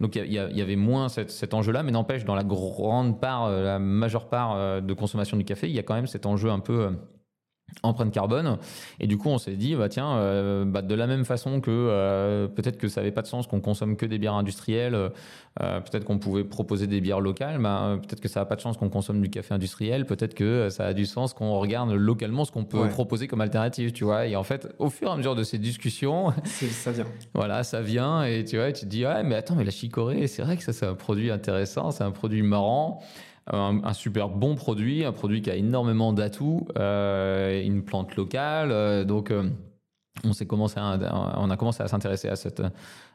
donc il y, avait moins cet enjeu-là, mais n'empêche, dans la grande part, la majeure part de consommation du café, il y a quand même cet enjeu un peu empreinte carbone. Et du coup, on s'est dit, bah tiens, euh, bah, de la même façon que euh, peut-être que ça n'avait pas de sens qu'on consomme que des bières industrielles, euh, peut-être qu'on pouvait proposer des bières locales, bah, peut-être que ça n'a pas de sens qu'on consomme du café industriel, peut-être que ça a du sens qu'on regarde localement ce qu'on peut proposer comme alternative, tu vois. Et en fait, au fur et à mesure de ces discussions, ça vient. voilà, ça vient et tu vois, tu te dis, ouais, mais attends, mais la chicorée, c'est vrai que ça, c'est un produit intéressant, c'est un produit marrant un, super bon produit, un produit qui a énormément d'atouts, euh, une plante locale. Euh, donc, euh, on, s'est commencé on a commencé à s'intéresser à cette,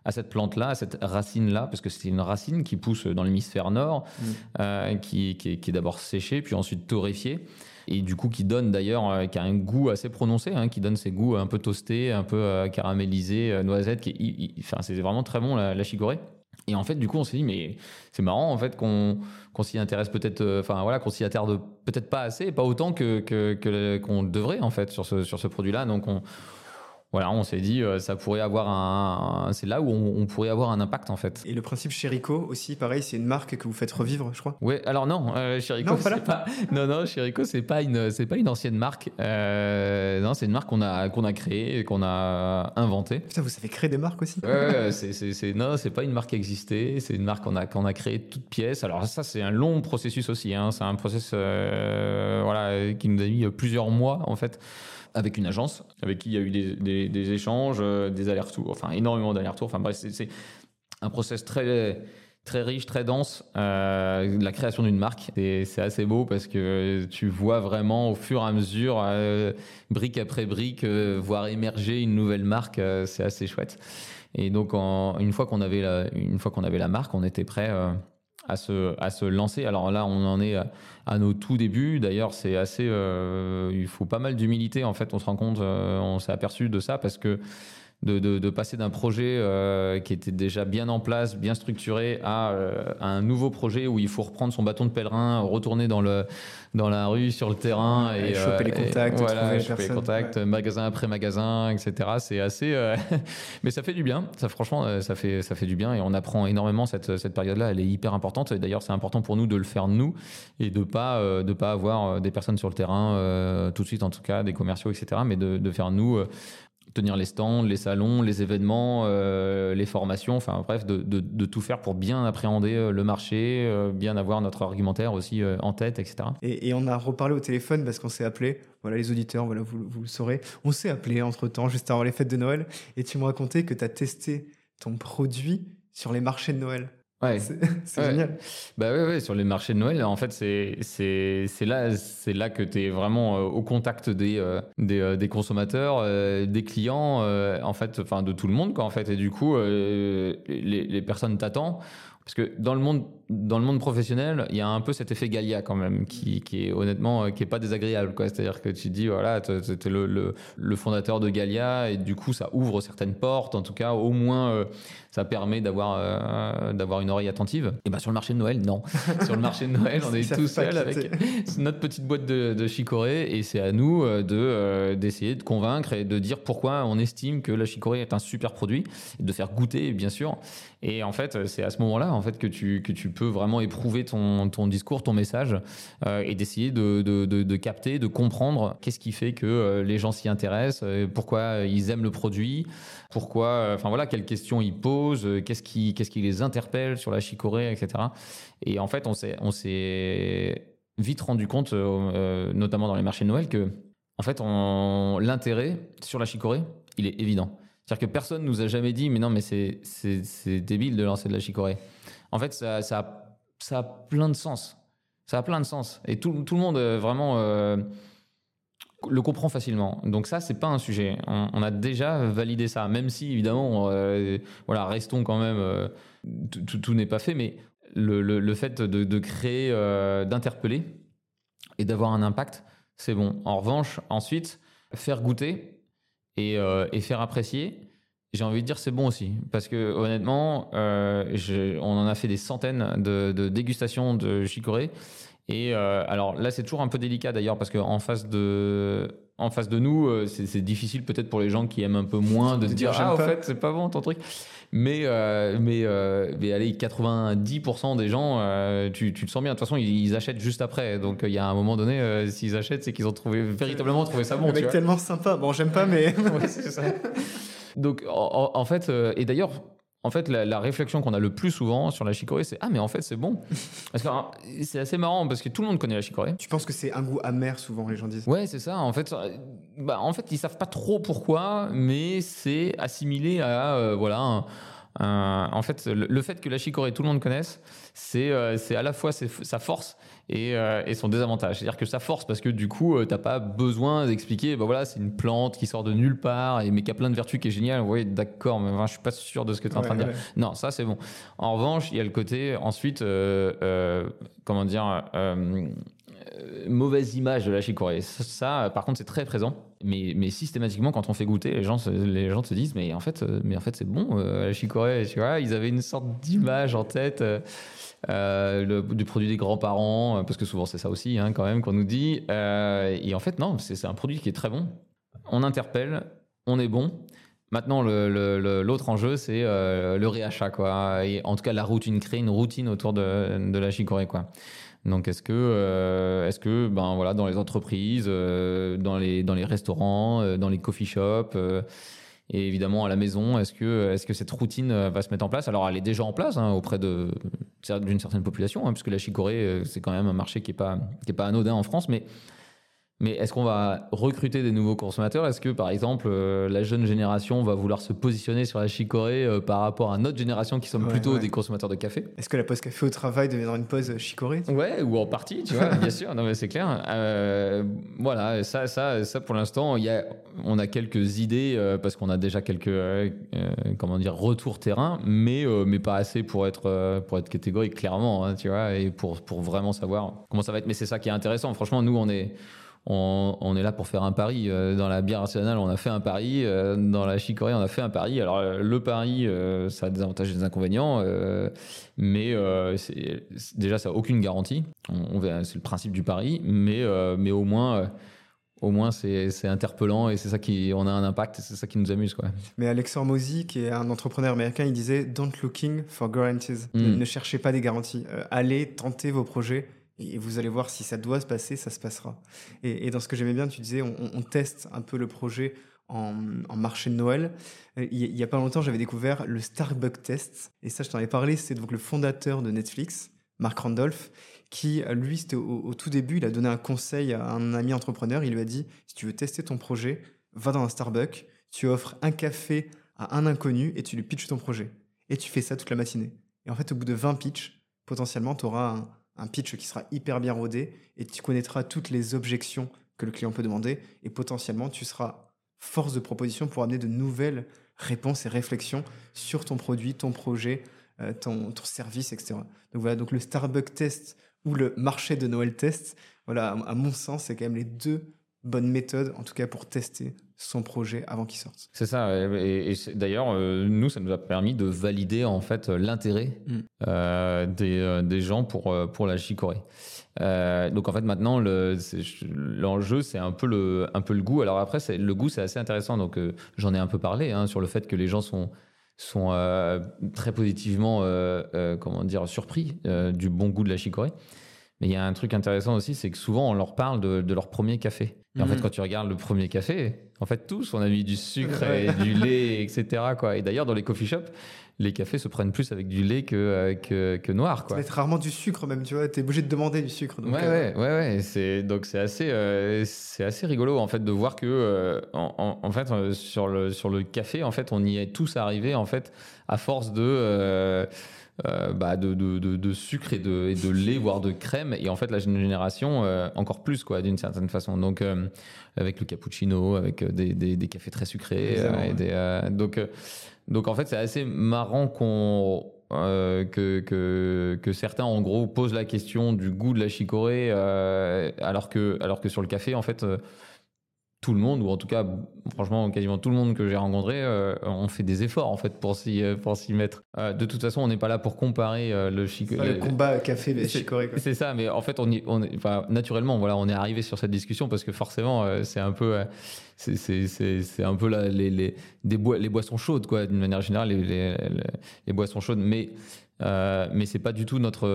à cette plante-là, à cette racine-là, parce que c'est une racine qui pousse dans l'hémisphère nord, mm. qui, qui, est, d'abord séchée, puis ensuite torréfiée et du coup qui donne d'ailleurs qui a un goût assez prononcé hein, qui donne ces goûts un peu toastés un peu caramélisés noisette qui enfin c'est vraiment très bon la, la chicorée et en fait, du coup, on s'est dit, mais c'est marrant en fait qu'on s'y intéresse peut-être, euh, enfin voilà, qu'on s'y attarde peut-être pas assez, pas autant que qu'on devrait en fait sur ce sur ce produit-là. Donc on voilà, on s'est dit, euh, ça pourrait avoir un, c'est là où on, pourrait avoir un impact en fait. Et le principe Chérico aussi, pareil, c'est une marque que vous faites revivre, je crois? Ouais, alors non, euh, Chérico, c'est pas, non, non, Chérico, c'est pas une, c'est pas une ancienne marque. Euh, non, c'est une marque qu'on a, qu'on a créée, qu'on a inventée. Putain, vous savez créer des marques aussi? Ouais, c'est, c'est, non, c'est pas une marque existait, c'est une marque qu'on a, qu'on a créée toute pièce. Alors ça, c'est un long processus aussi. Hein. C'est un processus, voilà, qui nous a mis plusieurs mois en fait avec une agence avec qui il y a eu des, échanges, euh, des allers-retours, enfin énormément d'allers-retours. Enfin bref, c'est un process très très riche, très dense, euh, la création d'une marque. Et c'est assez beau parce que tu vois vraiment au fur et à mesure, euh, brique après brique, voir émerger une nouvelle marque. c'est assez chouette. Et donc, une fois qu'on avait la, une fois qu'on avait la marque, on était prêt à se, à se lancer. Alors là, on en est à, nos tout débuts. D'ailleurs, c'est assez. Euh, il faut pas mal d'humilité. En fait, on se rend compte, euh, on s'est aperçu de ça parce que de, de, passer d'un projet euh, qui était déjà bien en place, bien structuré, à, euh, un nouveau projet où il faut reprendre son bâton de pèlerin, retourner dans, le, dans la rue, sur le terrain et, choper les contacts, voilà, les choper les contacts, magasin après magasin, etc. C'est assez, mais ça fait du bien. Ça, franchement, ça fait, ça fait du bien et on apprend énormément cette, cette période-là. Elle est hyper importante. D'ailleurs, c'est important pour nous de le faire nous et de pas, de pas avoir des personnes sur le terrain tout de suite, en tout cas, des commerciaux, etc. Mais de, de faire nous tenir les stands, les salons, les événements, euh, les formations, enfin bref, de, tout faire pour bien appréhender euh, le marché, euh, bien avoir notre argumentaire aussi en tête, etc. Et, on a reparlé au téléphone parce qu'on s'est appelé, voilà les auditeurs, voilà vous, le saurez, on s'est appelé entre-temps, juste avant les fêtes de Noël, et tu me racontais que tu as testé ton produit sur les marchés de Noël. Ouais. C'est génial. Bah ouais, ouais, sur les marchés de Noël, en fait, c'est là, là que tu es vraiment euh, au contact des, euh, des, euh, des, consommateurs, des clients, en fait, enfin de tout le monde, quoi, en fait. Et du coup, les, les personnes t'attendent. Parce que dans le monde dans le monde professionnel, il y a un peu cet effet Galia quand même, qui, qui est honnêtement euh, qui est pas désagréable. C'est-à-dire que tu te dis, voilà, tu es le, le, le, fondateur de Galia, et du coup, ça ouvre certaines portes. En tout cas, au moins, euh, ça permet d'avoir euh, d'avoir une oreille attentive. Et ben sur le marché de Noël, non. sur le marché de Noël, on est tout seul avec notre petite boîte de, de chicorée, et c'est à nous de d'essayer de convaincre et de dire pourquoi on estime que la chicorée est un super produit, de faire goûter, bien sûr. Et en fait, c'est à ce moment-là, en fait, que tu que tu peux vraiment éprouver ton, ton discours, ton message, euh, et d'essayer de, de, de, capter, de comprendre qu'est-ce qui fait que euh, les gens s'y intéressent, euh, pourquoi ils aiment le produit, pourquoi, enfin voilà, quelles questions ils posent, qu'est-ce qui, qu'est-ce qui les interpelle sur la chicorée, etc. Et en fait, on s'est, vite rendu compte, notamment dans les marchés de Noël, que en fait, l'intérêt sur la chicorée, il est évident. C'est-à-dire que personne nous a jamais dit, mais non, mais c'est débile de lancer de la chicorée en fait, ça, a plein de sens. Ça a plein de sens. Et tout, le monde, euh, vraiment, euh, le comprend facilement. Donc ça, c'est pas un sujet. On, a déjà validé ça, même si, évidemment, euh, voilà, restons quand même... tout, n'est pas fait, mais le, fait de, créer, d'interpeller et d'avoir un impact, c'est bon. En revanche, ensuite, faire goûter et faire apprécier, j'ai envie de dire c'est bon aussi. Parce que honnêtement euh, on en a fait des centaines de, de dégustations de chicorée. Et euh, alors là c'est toujours un peu délicat d'ailleurs parce qu'en face de en face de nous euh, c'est difficile peut-être pour les gens qui aiment un peu moins de dire, ah au fait c'est pas bon ton truc. Mais euh, mais mais allez 90% des gens tu, tu te sens bien. De toute façon ils, achètent juste après. Donc il y a un moment donné s'ils achètent c'est qu'ils ont trouvé véritablement trouvé ça bon le mec tellement sympa. Bon j'aime pas mais ouais, c'est ça donc, en, fait, euh, et d'ailleurs, en fait, la, réflexion qu'on a le plus souvent sur la chicorée, c'est ah mais en fait c'est bon. Parce que c'est assez marrant parce que tout le monde connaît la chicorée. Tu penses que c'est un goût amer souvent les gens disent? Ouais c'est ça. En fait, bah, en fait ils savent pas trop pourquoi, mais c'est assimilé à euh, voilà. en fait, le, fait que la chicorée tout le monde connaisse, c'est euh, c'est à la fois sa force euh, et, son désavantage. C'est-à-dire que ça force parce que du coup, tu euh, t'as pas besoin d'expliquer, bah voilà, c'est une plante qui sort de nulle part et mais qui a plein de vertus qui est génial. Oui, d'accord, mais je suis pas sûr de ce que tu es en train de dire. Non, ça c'est bon. En revanche, il y a le côté ensuite, euh, comment dire, mauvaise image de la chicorée. Ça, par contre, c'est très présent. Mais, systématiquement, quand on fait goûter, les gens, se disent, mais en fait, mais en fait, c'est bon la chicorée. Ils avaient une sorte d'image en tête. Euh, du produit des grands-parents, euh, parce que souvent c'est ça aussi hein, quand même qu'on nous dit. Euh, et en fait, non, c'est un produit qui est très bon. On interpelle, on est bon. Maintenant, l'autre enjeu, c'est le réachat, quoi. En tout cas, la routine, créer une routine autour de, de la chicorée, quoi. Donc, est-ce que, est-ce que, ben voilà, dans les entreprises, dans les dans les restaurants, dans les coffee shops et évidemment, à la maison, est-ce que, est-ce que cette routine euh, va se mettre en place? Alors, elle est déjà en place hein, auprès de, d'une certaine population, hein, puisque la chicorée, euh, c'est quand même un marché qui n'est pas, qui est pas anodin en France, mais mais est-ce qu'on va recruter des nouveaux consommateurs? Est-ce que, par exemple, euh, la jeune génération va vouloir se positionner sur la chicorée euh, par rapport à notre génération qui sommes plutôt des consommateurs de café? Est-ce que la pause café au travail deviendra une pause chicorée? Ouais, ou en partie, tu vois, bien sûr. Non, mais c'est clair. Euh, voilà, ça, ça, ça, pour l'instant, y a, on a quelques idées parce qu'on a déjà quelques, comment dire, retours terrain, mais, mais pas assez pour être, pour être catégorique, clairement, hein, tu vois, et pour, pour vraiment savoir comment ça va être. Mais c'est ça qui est intéressant. Franchement, nous, on est on, est là pour faire un pari. Dans la bière artisanale, on a fait un pari. Dans la chicorée, on a fait un pari. Alors, le pari, ça a des avantages et des inconvénients. Mais déjà, ça n'a aucune garantie. On, c'est le principe du pari. Mais, mais au moins au moins c'est interpellant et c'est ça qui on a un impact c'est ça qui nous amuse quoi. Mais Alex Hormozy qui est un entrepreneur américain il disait don't looking for guarantees hmm. ne, cherchez pas des garanties euh, allez tenter vos projets et vous allez voir si ça doit se passer ça se passera et, dans ce que j'aimais bien tu disais on, teste un peu le projet en, marché de Noël. Euh, il y a pas longtemps, j'avais découvert le Starbucks Test. Et ça, je t'en ai parlé. C'est donc le fondateur de Netflix, Mark Randolph, qui, lui, c'était au, tout début, il a donné un conseil à un ami entrepreneur. Il lui a dit si tu veux tester ton projet, va dans un Starbucks, tu offres un café à un inconnu et tu lui pitches ton projet. Et tu fais ça toute la matinée. Et en fait, au bout de 20 pitchs, potentiellement, tu auras un, pitch qui sera hyper bien rodé et tu connaîtras toutes les objections que le client peut demander. Et potentiellement, tu seras force de proposition pour amener de nouvelles réponses et réflexions sur ton produit, ton projet, euh, ton, service, etc. Donc voilà, donc le Starbucks test ou le marché de Noël test. Voilà, à mon sens, c'est quand même les deux bonnes méthodes, en tout cas pour tester son projet avant qu'il sorte. C'est ça. Et, d'ailleurs, euh, nous, ça nous a permis de valider en fait l'intérêt mm. euh, des, euh, des, gens pour, pour la chicorée. donc en fait, maintenant, l'enjeu, c'est un peu le un peu le goût. Alors après, le goût, c'est assez intéressant. Donc j'en ai un peu parlé hein, sur le fait que les gens sont sont très positivement comment dire surpris du bon goût de la chicorée. Mais il y a un truc intéressant aussi, c'est que souvent on leur parle de, leur premier café. Et en fait, mhm. quand tu regardes le premier café, en fait, tous on a mis du sucre et du lait, etc. Quoi. Et d'ailleurs, dans les coffee shops, les cafés se prennent plus avec du lait que, euh, que, que noir. Quoi. Ça va être rarement du sucre même, tu vois, tu es obligé de demander du sucre. Donc, ouais, euh. ouais, ouais, ouais, c'est, donc c'est assez, euh, c'est assez rigolo en fait de voir que en, en, fait sur le, sur le café, en fait, on y est tous arrivés en fait à force de... bah de, de, de, sucre et de, et de lait, voire de crème. Et en fait, la génération, encore plus, quoi, d'une certaine façon. Donc, avec le cappuccino, avec des, des, des cafés très sucrés. et des, donc, donc en fait, c'est assez marrant qu'on euh, que, que, que, certains en gros posent la question du goût de la chicorée euh, alors que alors que sur le café en fait euh, tout le monde, ou en tout cas, franchement, quasiment tout le monde que j'ai rencontré, euh, on fait des efforts en fait pour s'y euh, pour s'y mettre. Euh, de toute façon, on n'est pas là pour comparer le Le, combat café chicorée. C'est ça, mais en fait, on, y, on enfin, naturellement, voilà, on est arrivé sur cette discussion parce que forcément, c'est un peu, c'est un peu la, les, les, des les boissons chaudes, quoi, d'une manière générale, les, les, les boissons chaudes, mais euh, mais c'est pas du tout notre,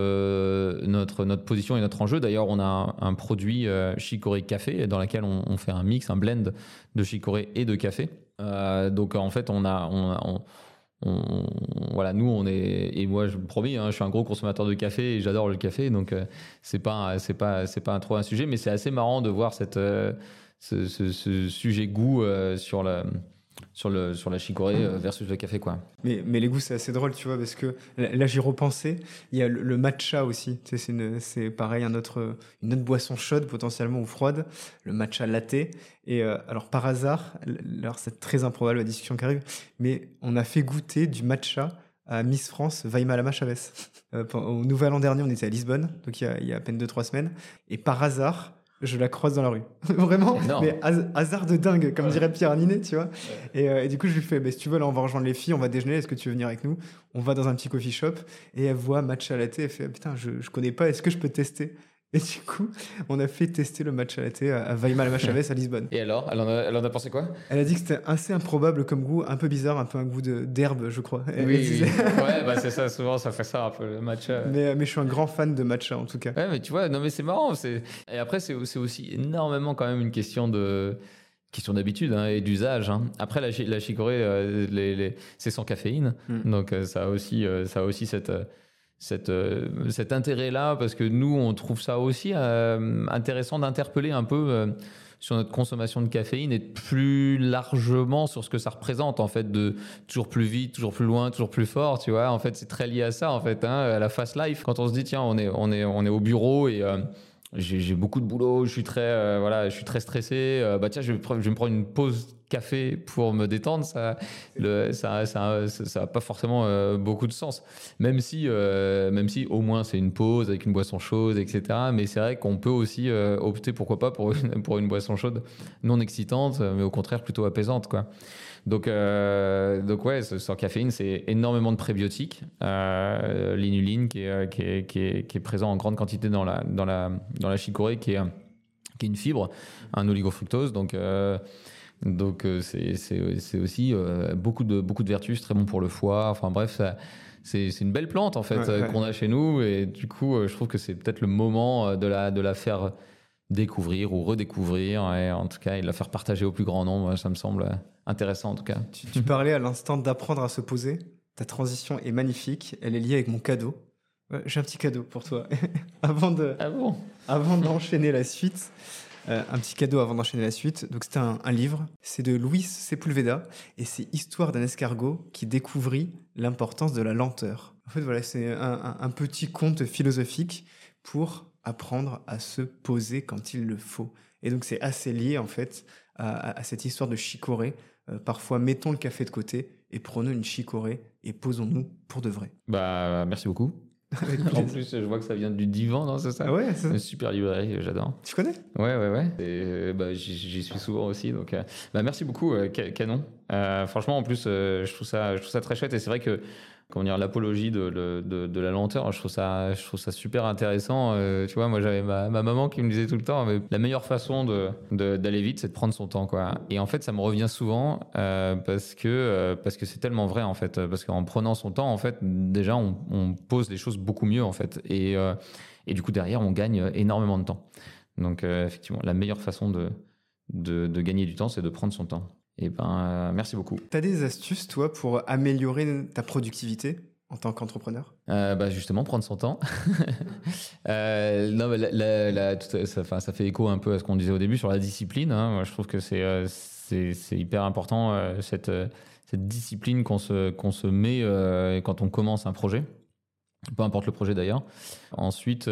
notre, notre position et notre enjeu. D'ailleurs, on a un, produit euh, Chicorée Café dans lequel on, fait un mix, un blend de Chicorée et de café. Euh, donc en fait, on a, on, voilà, nous on est et moi je me promets, hein, je suis un gros consommateur de café et j'adore le café, donc euh, c'est pas c'est pas c'est pas trop un sujet, mais c'est assez marrant de voir cette ce, ce, ce, sujet goût sur la sur, le, sur la chicorée euh, versus le café. Quoi. Mais, mais les goûts, c'est assez drôle, tu vois, parce que là, j'y repensais. Il y a le, matcha aussi. C'est pareil, un autre, une autre boisson chaude potentiellement ou froide, le matcha latte. Et euh, alors, par hasard, alors c'est très improbable la discussion qui arrive, mais on a fait goûter du matcha à Miss France Vaima Chavez. Euh, au Nouvel An dernier, on était à Lisbonne, donc il y a, il y a à peine 2-3 semaines. Et par hasard, je la croise dans la rue. Vraiment, mais hasard de dingue, comme dirait Pierre Ninet, tu vois. Euh, et, du coup, je lui fais, bah, si tu veux, là, on va rejoindre les filles, on va déjeuner, est-ce que tu veux venir avec nous? On va dans un petit coffee shop, et elle voit match à la thé, elle fait, putain, je, je connais pas, est-ce que je peux tester? Et du coup, on a fait tester le match à la thé à Weimar la Chavez à Lisbonne. Et alors elle en, a, elle en, a, pensé quoi? Elle a dit que c'était assez improbable comme goût, un peu bizarre, un peu un goût d'herbe, je crois. oui, ouais, bah c'est ça, souvent ça fait ça un peu le matcha. Mais, mais je suis un grand fan de matcha en tout cas. Ouais, mais tu vois, non mais c'est marrant. Et après, c'est aussi énormément quand même une question de question d'habitude hein, et d'usage. Hein. Après, la, la chicorée, euh, les, les, c'est sans caféine, mm. donc euh, ça a aussi, euh, ça a aussi cette cette, euh, cet intérêt-là, parce que nous, on trouve ça aussi euh, intéressant d'interpeller un peu euh, sur notre consommation de caféine et plus largement sur ce que ça représente, en fait, de toujours plus vite, toujours plus loin, toujours plus fort, tu vois. En fait, c'est très lié à ça, en fait, hein, à la fast life. Quand on se dit, tiens, on est, on est, on est au bureau et j'ai beaucoup de boulot, je suis très, voilà, je suis très stressé, bah tiens, je vais, je vais me prendre une pause café pour me détendre, ça, le, ça, ça, ça, a pas forcément euh, beaucoup de sens. Même si, euh, même si au moins c'est une pause avec une boisson chaude, etc. Mais c'est vrai qu'on peut aussi euh, opter, pourquoi pas, pour une, pour une boisson chaude non excitante, mais au contraire plutôt apaisante, quoi. Donc, donc ouais, sans caféine, c'est énormément de prébiotiques, l'inuline qui est, qui, est, qui, est, qui est, présent en grande quantité dans la, dans la, dans la chicorée, qui est qui est une fibre, un oligofructose. Donc, donc euh, c'est aussi euh, beaucoup, de, beaucoup de vertus, très bon pour le foie. Enfin bref, c'est une belle plante en fait qu'on a chez nous. Et du coup, je trouve que c'est peut-être le moment de la, de la faire découvrir ou redécouvrir. Et en tout cas, et de la faire partager au plus grand nombre. Ça me semble intéressant en tout cas. Tu, tu parlais à l'instant d'apprendre à se poser. Ta transition est magnifique. Elle est liée avec mon cadeau. J'ai un petit cadeau pour toi. avant de, ah bon? avant d'enchaîner la suite, euh, un petit cadeau avant d'enchaîner la suite. Donc c'est un, livre, c'est de Luis Sepulveda et c'est Histoire d'un escargot qui découvrit l'importance de la lenteur. En fait voilà, c'est un, petit conte philosophique pour apprendre à se poser quand il le faut. Et donc c'est assez lié en fait à, cette histoire de chicorée. Euh, parfois mettons le café de côté et prenons une chicorée et posons-nous pour de vrai. Bah merci beaucoup en plus, je vois que ça vient du divan, non C'est ça Ouais, c'est Une super librairie, j'adore. Tu connais? Ouais, ouais, ouais. Et, bah, j'y suis souvent aussi. Donc, euh, bah, merci beaucoup, euh, Canon. Euh, franchement, en plus, je, trouve ça, je trouve ça très chouette. Et c'est vrai que comment dire l'apologie de, la lenteur. Je trouve ça super intéressant. Euh, tu vois moi j'avais ma, ma, maman qui me disait tout le temps la meilleure façon de d'aller vite c'est de prendre son temps et en fait ça me revient souvent euh, parce que euh, parce que c'est tellement vrai en fait. Parce qu'en prenant son temps en fait déjà on, pose les choses beaucoup mieux en fait. Et du coup derrière on gagne énormément de temps. Donc effectivement la meilleure façon de, de gagner du temps c'est de prendre son temps et eh ben, euh, merci beaucoup. Tu as des astuces, toi, pour améliorer ta productivité en tant qu'entrepreneur? Euh, bah Justement, prendre son temps. euh, non, la, ça, ça, fait écho un peu à ce qu'on disait au début sur la discipline. Hein. Moi, je trouve que c'est euh, hyper important, cette, cette discipline qu'on se, qu'on se met quand on commence un projet. Peu importe le projet d'ailleurs. Ensuite,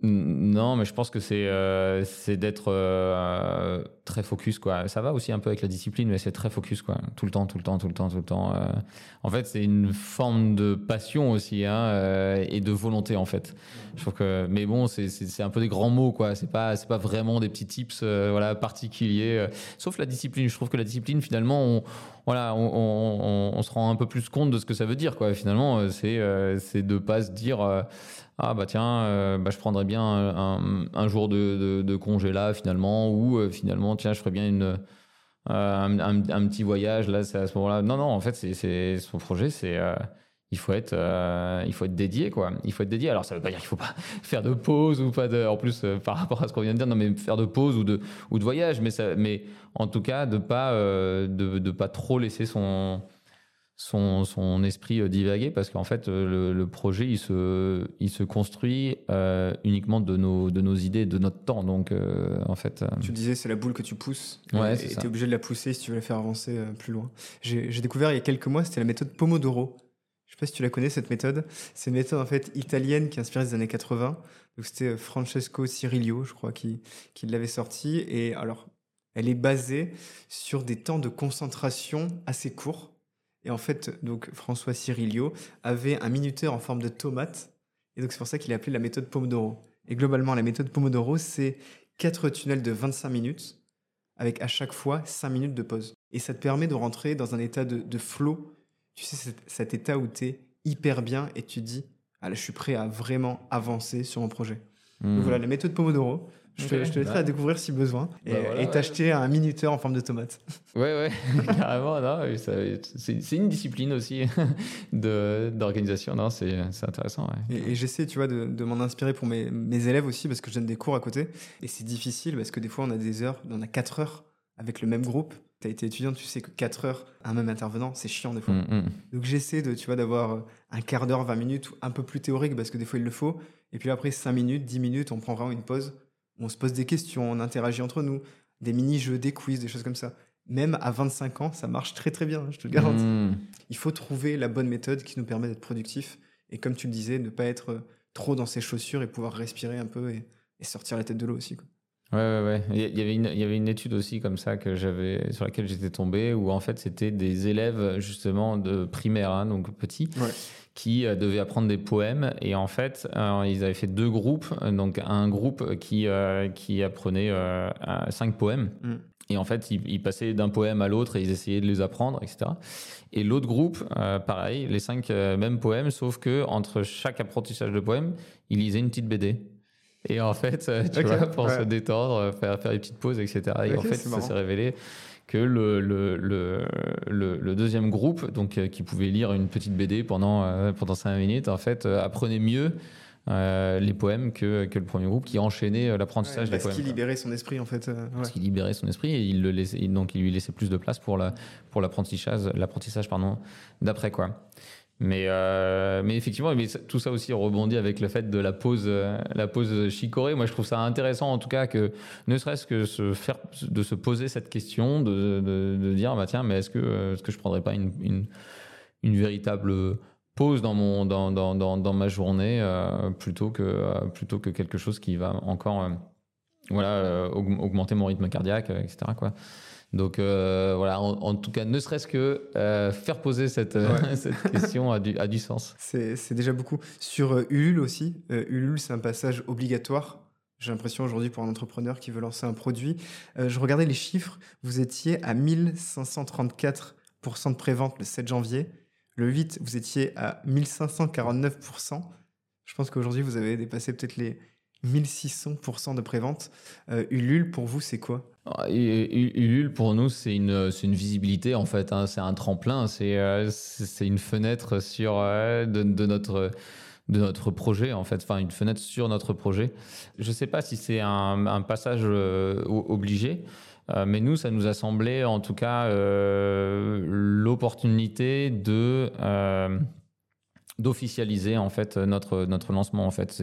non, mais je pense que c'est euh, d'être euh, très focus quoi. Ça va aussi un peu avec la discipline, mais c'est très focus quoi. Tout le temps, tout le temps, tout le temps, tout le temps. Euh. En fait, c'est une forme de passion aussi hein, et de volonté en fait. Je trouve que, mais bon, c'est un peu des grands mots quoi. C'est pas pas vraiment des petits tips voilà particuliers. Sauf la discipline. Je trouve que la discipline finalement, on, voilà, on, se rend un peu plus compte de ce que ça veut dire quoi. Finalement, c'est c'est de pas se dire ah bah tiens, euh, bah, je prendrais bien un, jour de, congé là finalement, ou euh, finalement tiens, je ferais bien une, euh, un, petit voyage là, à ce moment-là. Non, non, en fait, c'est son projet, c'est il faut être il faut être dédié quoi il faut être dédié alors ça veut pas dire qu'il faut pas faire de pause ou pas de en plus par rapport à ce qu'on vient de dire non mais faire de pause ou de ou de voyage mais ça mais en tout cas de pas de, de pas trop laisser son son, son esprit euh, divaguer parce qu'en fait euh, le, projet il se, il se construit euh, uniquement de nos, de nos idées, de notre temps. Donc en fait. Tu disais c'est la boule que tu pousses ouais, et tu es obligé de la pousser si tu veux la faire avancer plus loin. J'ai découvert il y a quelques mois, c'était la méthode Pomodoro. Je sais pas si tu la connais cette méthode. C'est une méthode en fait italienne qui est inspirée des années 80. Donc c'était Francesco Cirillo, je crois, qui, qui l'avait sortie. Et alors, elle est basée sur des temps de concentration assez courts. Et en fait, donc François Cirilio avait un minuteur en forme de tomate. Et donc c'est pour ça qu'il est appelé la méthode Pomodoro. Et globalement, la méthode Pomodoro, c'est quatre tunnels de 25 minutes avec à chaque fois 5 minutes de pause. Et ça te permet de rentrer dans un état de, flow. Tu sais, cet, état où tu es hyper bien et tu te dis, ah là, je suis prêt à vraiment avancer sur mon projet. Donc hmm. voilà, la méthode Pomodoro, je, te, laisserai à découvrir si besoin et bah t'acheter un minuteur en forme de tomate. Ouais, ouais, carrément. C'est une discipline aussi d'organisation. C'est intéressant. Et, j'essaie, tu vois, de, m'en inspirer pour mes, mes, élèves aussi parce que je donne des cours à côté. Et c'est difficile parce que des fois, on a des heures, on a 4 heures avec le même groupe. Tu as été étudiant, tu sais que 4 heures, un même intervenant, c'est chiant des fois. Mm, mm. Donc j'essaie de, tu vois, d'avoir un quart d'heure, 20 minutes, un peu plus théorique parce que des fois il le faut. Et puis après 5 minutes, 10 minutes, on prend vraiment une pause on se pose des questions, on interagit entre nous, des mini-jeux, des quiz, des choses comme ça. Même à 25 ans, ça marche très très bien, je te le garantis. Hmm. Il faut trouver la bonne méthode qui nous permet d'être productif et comme tu le disais, ne pas être trop dans ses chaussures et pouvoir respirer un peu et, sortir la tête de l'eau aussi. Ouais, ouais, ouais. Il y avait une, il y avait une étude aussi comme ça que j'avais, sur laquelle j'étais tombé, où en fait c'était des élèves justement de primaire, hein, donc petits, Ouais. qui euh, devaient apprendre des poèmes. Et en fait, euh, ils avaient fait deux groupes. Donc un groupe qui, euh, qui apprenait euh, cinq poèmes. Mm. Et en fait, ils, ils passaient d'un poème à l'autre et ils essayaient de les apprendre, etc. Et l'autre groupe, euh, pareil, les cinq euh, mêmes poèmes, sauf que entre chaque apprentissage de poème, ils lisaient une petite BD. Et en fait, euh, tu vois, pour ouais. se détendre, euh, faire, faire des petites pauses, etc. Et en fait, ça s'est révélé que le, le, le, le, le deuxième groupe, donc euh, qui pouvait lire une petite BD pendant, euh, pendant cinq minutes, en fait, euh, apprenait mieux euh, les poèmes que, que le premier groupe qui enchaînait l'apprentissage des parce poèmes. qu'il quoi. libérait son esprit en fait. euh, ouais. Parce qu'il libérait son esprit et il le laissait, donc il lui laissait plus de place pour la, pour l'apprentissage, l'apprentissage pardon d'après quoi. Mais euh, mais effectivement, mais tout ça aussi rebondit avec le fait de la pause, euh, la pause chicorée. Moi, je trouve ça intéressant en tout cas que ne serait-ce que se faire, de se poser cette question, de, de, dire bah tiens, mais est-ce que euh, est-ce que je prendrais pas une, une, véritable pause dans mon dans, dans, dans, dans ma journée plutôt que plutôt que quelque chose qui va encore voilà aug- augmenter mon rythme cardiaque etc quoi donc euh, voilà en, en tout cas ne serait-ce que euh, faire poser cette, euh, Ouais. cette question a du, a du sens C'est déjà beaucoup. Sur Ulule aussi, Ulule, c'est un passage obligatoire. J'ai l'impression aujourd'hui pour un entrepreneur qui veut lancer un produit. Euh, je regardais les chiffres, vous étiez à 1534% de prévente le 7 janvier. Le 8, vous étiez à 1549%. Je pense qu'aujourd'hui, vous avez dépassé peut-être les 1600% de prévente. Euh, Ulule, pour vous, c'est quoi? Ulule pour nous c'est une une visibilité en fait hein. c'est un tremplin c'est euh, une fenêtre sur euh, de, notre de notre projet en fait enfin une fenêtre sur notre projet je sais pas si c'est un, passage euh, obligé euh, mais nous ça nous a semblé en tout cas l'opportunité de d'officialiser en fait notre notre lancement en fait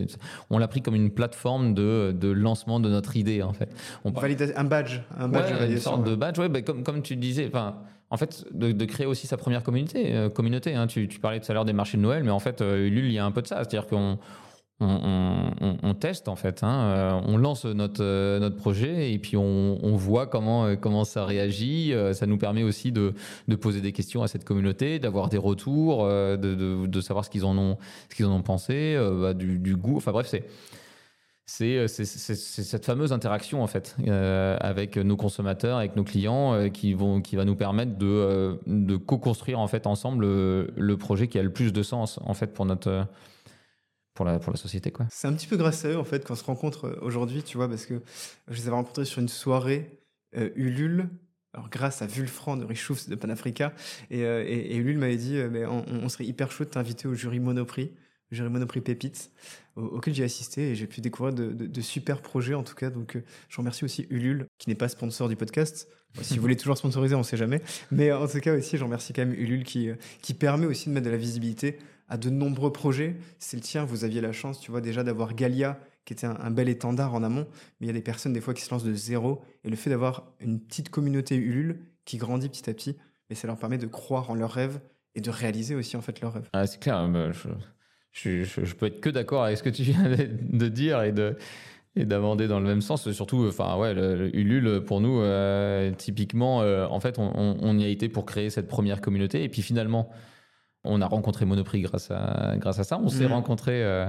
on l'a pris comme une plateforme de, de lancement de notre idée en fait on Valida- Un badge, un badge Ouais, une sorte de badge, ouais, bah, comme, comme tu disais, enfin, en fait, de, de créer aussi sa première communauté. euh, communauté hein, tu, tu parlais tout à l'heure des marchés de Noël, mais en fait, euh, Ulule, il y a un peu de ça. C'est-à-dire qu'on on, teste, en fait. hein, euh, on lance notre, euh, notre projet et puis on, voit comment, euh, comment ça réagit. Ça nous permet aussi de, de poser des questions à cette communauté, d'avoir des retours, de, de, savoir ce qu'ils en ont, ce qu'ils en ont pensé, bah, du, goût. Enfin bref, c'est c'est cette fameuse interaction en fait avec nos consommateurs, avec nos clients, qui vont qui va nous permettre de de co-construire en fait ensemble le, le projet qui a le plus de sens en fait pour notre pour la société. C'est un petit peu grâce à eux, en fait, qu'on se rencontre euh, aujourd'hui, tu vois, parce que je les avais rencontrés sur une soirée euh, Ulule, alors grâce à Vulfran de Richouf de Panafrica, et, euh, et, Ulule m'avait dit, on, serait hyper chaud de t'inviter au jury Monoprix, le jury Monoprix Pépites, au- auquel j'ai assisté, et j'ai pu découvrir de, de- super projets, en tout cas, donc je remercie aussi Ulule, qui n'est pas sponsor du podcast, si vous voulez toujours sponsoriser, on sait jamais, mais en tout cas aussi, je remercie quand même Ulule, qui permet aussi de mettre de la visibilité à de nombreux projets. C'est le tien, vous aviez la chance, tu vois, déjà d'avoir Galia, qui était un, bel étendard en amont, mais il y a des personnes des fois qui se lancent de zéro, et le fait d'avoir une petite communauté Ulule qui grandit petit à petit, mais ça leur permet de croire en leurs rêves et de réaliser aussi en fait leurs rêves. Ah, c'est clair, bah, je, peux être que d'accord avec ce que tu viens de, dire et de d'amender dans le même sens. Surtout, enfin ouais, le, le Ulule pour nous, euh, typiquement, euh, en fait, on y a été pour créer cette première communauté et puis finalement, on a rencontré Monoprix grâce à grâce à ça. On s'est Mhm. rencontrés. euh,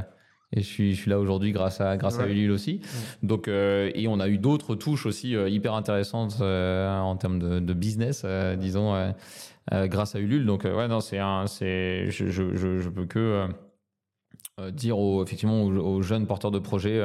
et je suis, je suis là aujourd'hui grâce à, grâce à. Ulule aussi. Donc, euh, et on a eu d'autres touches aussi euh, hyper intéressantes euh, en termes de, de business, disons, grâce à Ulule. Donc, ouais, non, c'est un, c'est, je, je, je, je peux que dire aux, effectivement aux, aux jeunes porteurs de projets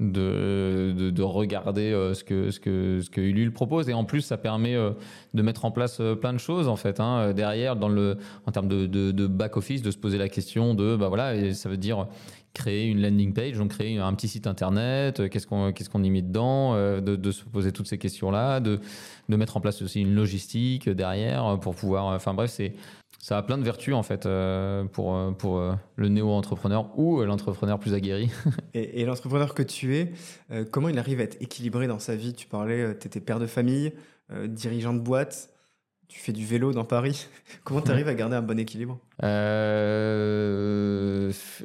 de, de, de regarder euh, ce que ce que ce que Ulule propose. Et en plus ça permet euh, de mettre en place euh, plein de choses en fait hein, derrière dans le en termes de, de, de back office de se poser la question de bah voilà ça veut dire créer une landing page donc créer un petit site internet qu'est-ce qu'on qu'est-ce y met dedans de, de se poser toutes ces questions là de de mettre en place aussi une logistique derrière pour pouvoir enfin bref c'est ça a plein de vertus en fait euh, pour, euh, pour euh, le néo-entrepreneur ou l'entrepreneur plus aguerri. Et, et l'entrepreneur que tu es, comment il arrive à être équilibré dans sa vie? Tu parlais, tu étais père de famille, dirigeant de boîte. Tu fais du vélo dans Paris. Comment tu arrives à garder un bon équilibre euh,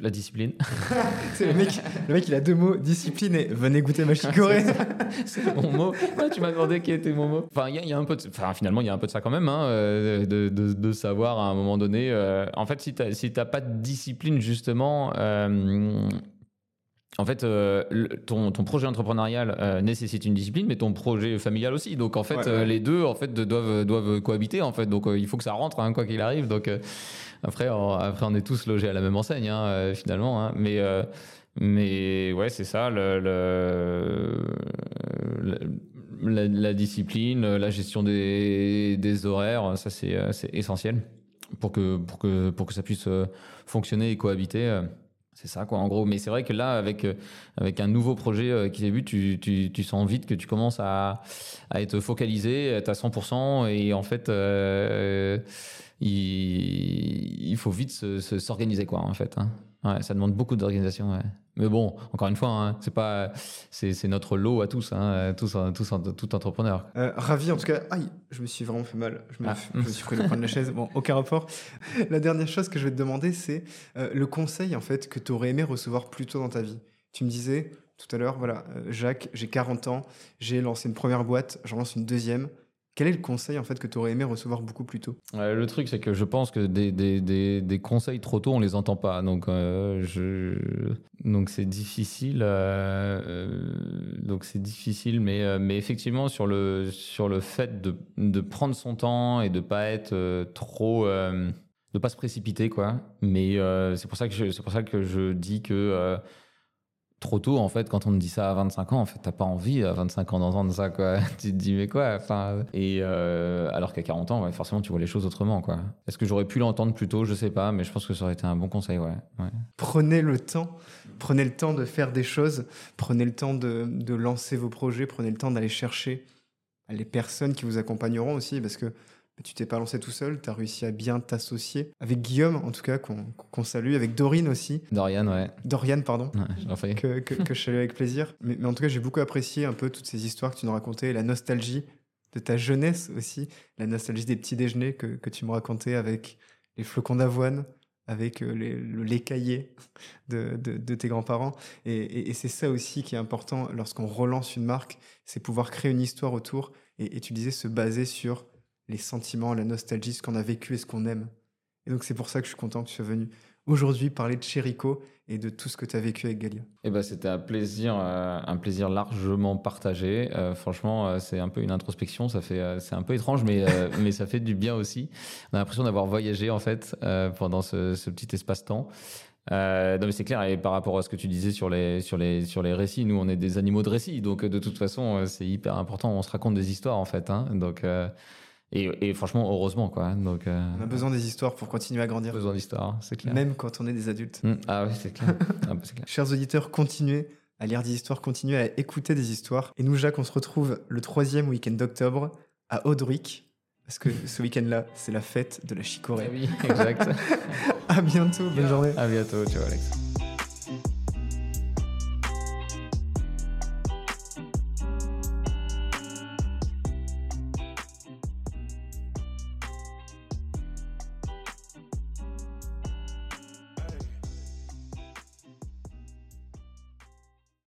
La discipline. le, mec, le mec, il a deux mots discipline et venez goûter ma chicorée. c'est mon mot. tu m'as demandé qui était mon mot. Enfin, y, a un peu de... enfin, finalement, il y a un peu de ça quand même, hein, euh, de, de, de, savoir à un moment donné. Euh, en fait, si tu n'as si pas de discipline, justement, en fait, euh, ton, projet entrepreneurial euh, nécessite une discipline, mais ton projet familial aussi. Donc, en fait, euh, les deux, en fait, doivent, doivent cohabiter. En fait, donc, il faut que ça rentre, hein, quoi qu'il arrive. Donc, après, on, après, on est tous logés à la même enseigne, hein, finalement. Hein. Mais, mais ouais, c'est ça, le, la, discipline, la gestion des, des horaires, ça, c'est essentiel pour que, pour, que, pour que ça puisse fonctionner et cohabiter. C'est ça, quoi, en gros. Mais c'est vrai que là, avec, euh, avec un nouveau projet euh, qui débute, tu, tu, tu, sens vite que tu commences à, à être focalisé, être à 100%. Et en fait, euh, il, faut vite s'organiser, quoi, en fait. Hein. Ouais, ça demande beaucoup d'organisation. Mais bon, encore une fois, hein, c'est pas, c'est, notre lot à tous, hein, tous, tous, tout entrepreneur. Euh, ravi en tout cas. Aïe, je me suis vraiment fait mal. Je me, ah. je me suis pris le point de la chaise. Bon, aucun rapport. La dernière chose que je vais te demander, c'est euh, le conseil en fait que tu aurais aimé recevoir plus tôt dans ta vie. Tu me disais tout à l'heure, voilà, euh, Jacques, j'ai 40 ans, j'ai lancé une première boîte, j'en lance une deuxième. Quel est le conseil en fait que tu aurais aimé recevoir beaucoup plus tôt? Le truc, c'est que je pense que des, des, des, conseils trop tôt, on les entend pas. Donc, euh, je... donc c'est difficile. Euh, euh, donc c'est difficile, mais, mais effectivement sur le sur le fait de, de prendre son temps et de pas être trop, de pas se précipiter quoi. Mais c'est pour ça que c'est pour ça que je dis que trop tôt, en fait, quand on me dit ça à 25 ans, en fait, t'as pas envie à 25 ans d'entendre ça, quoi. tu te dis, mais quoi Et euh, alors qu'à 40 ans, forcément, tu vois les choses autrement, quoi. Est-ce que j'aurais pu l'entendre plus tôt? Je sais pas, mais je pense que ça aurait été un bon conseil, ouais. Prenez le temps. Prenez le temps de faire des choses. Prenez le temps de, de lancer vos projets. Prenez le temps d'aller chercher les personnes qui vous accompagneront aussi, parce que tu t'es pas lancé tout seul, tu as réussi à bien t'associer. Avec Guillaume, en tout cas, qu'on salue, avec Dorine aussi. Dorian, ouais. Dorian, pardon. Ouais, que, que, que, je salue avec plaisir. Mais, mais en tout cas, j'ai beaucoup apprécié un peu toutes ces histoires que tu nous racontais, la nostalgie de ta jeunesse aussi, la nostalgie des petits déjeuners que, que tu me racontais avec les flocons d'avoine, avec euh, les, le lait caillé de, de, de tes grands-parents. Et, et, et c'est ça aussi qui est important lorsqu'on relance une marque, c'est pouvoir créer une histoire autour. Et, et tu disais se baser sur les sentiments, la nostalgie, ce qu'on a vécu et ce qu'on aime. Et donc c'est pour ça que je suis content que tu sois venu aujourd'hui parler de Chérico et de tout ce que tu as vécu avec Galia. Eh ben, c'était un plaisir, euh, un plaisir largement partagé. Euh, franchement, euh, c'est un peu une introspection. Ça fait, c'est un peu étrange, mais mais ça fait du bien aussi. On a l'impression d'avoir voyagé en fait pendant ce, petit espace-temps. Non mais c'est clair et par rapport à ce que tu disais sur les sur les sur les récits, nous on est des animaux de récits donc de toute façon c'est hyper important. On se raconte des histoires en fait, hein, donc et, franchement, heureusement, quoi. Donc, euh, On a besoin des histoires pour continuer à grandir. Besoin d'histoires, c'est clair. Même quand on est des adultes. Mmh. Ah oui, c'est clair. Ah, bah, clair. Chers auditeurs, continuez à lire des histoires, continuez à écouter des histoires. Et nous, Jacques, on se retrouve le troisième week-end d'octobre à Audric. Parce que ce week-end-là, c'est la fête de la chicorée. Ah oui, exact. à bientôt, bonne journée. À bientôt, ciao Alex.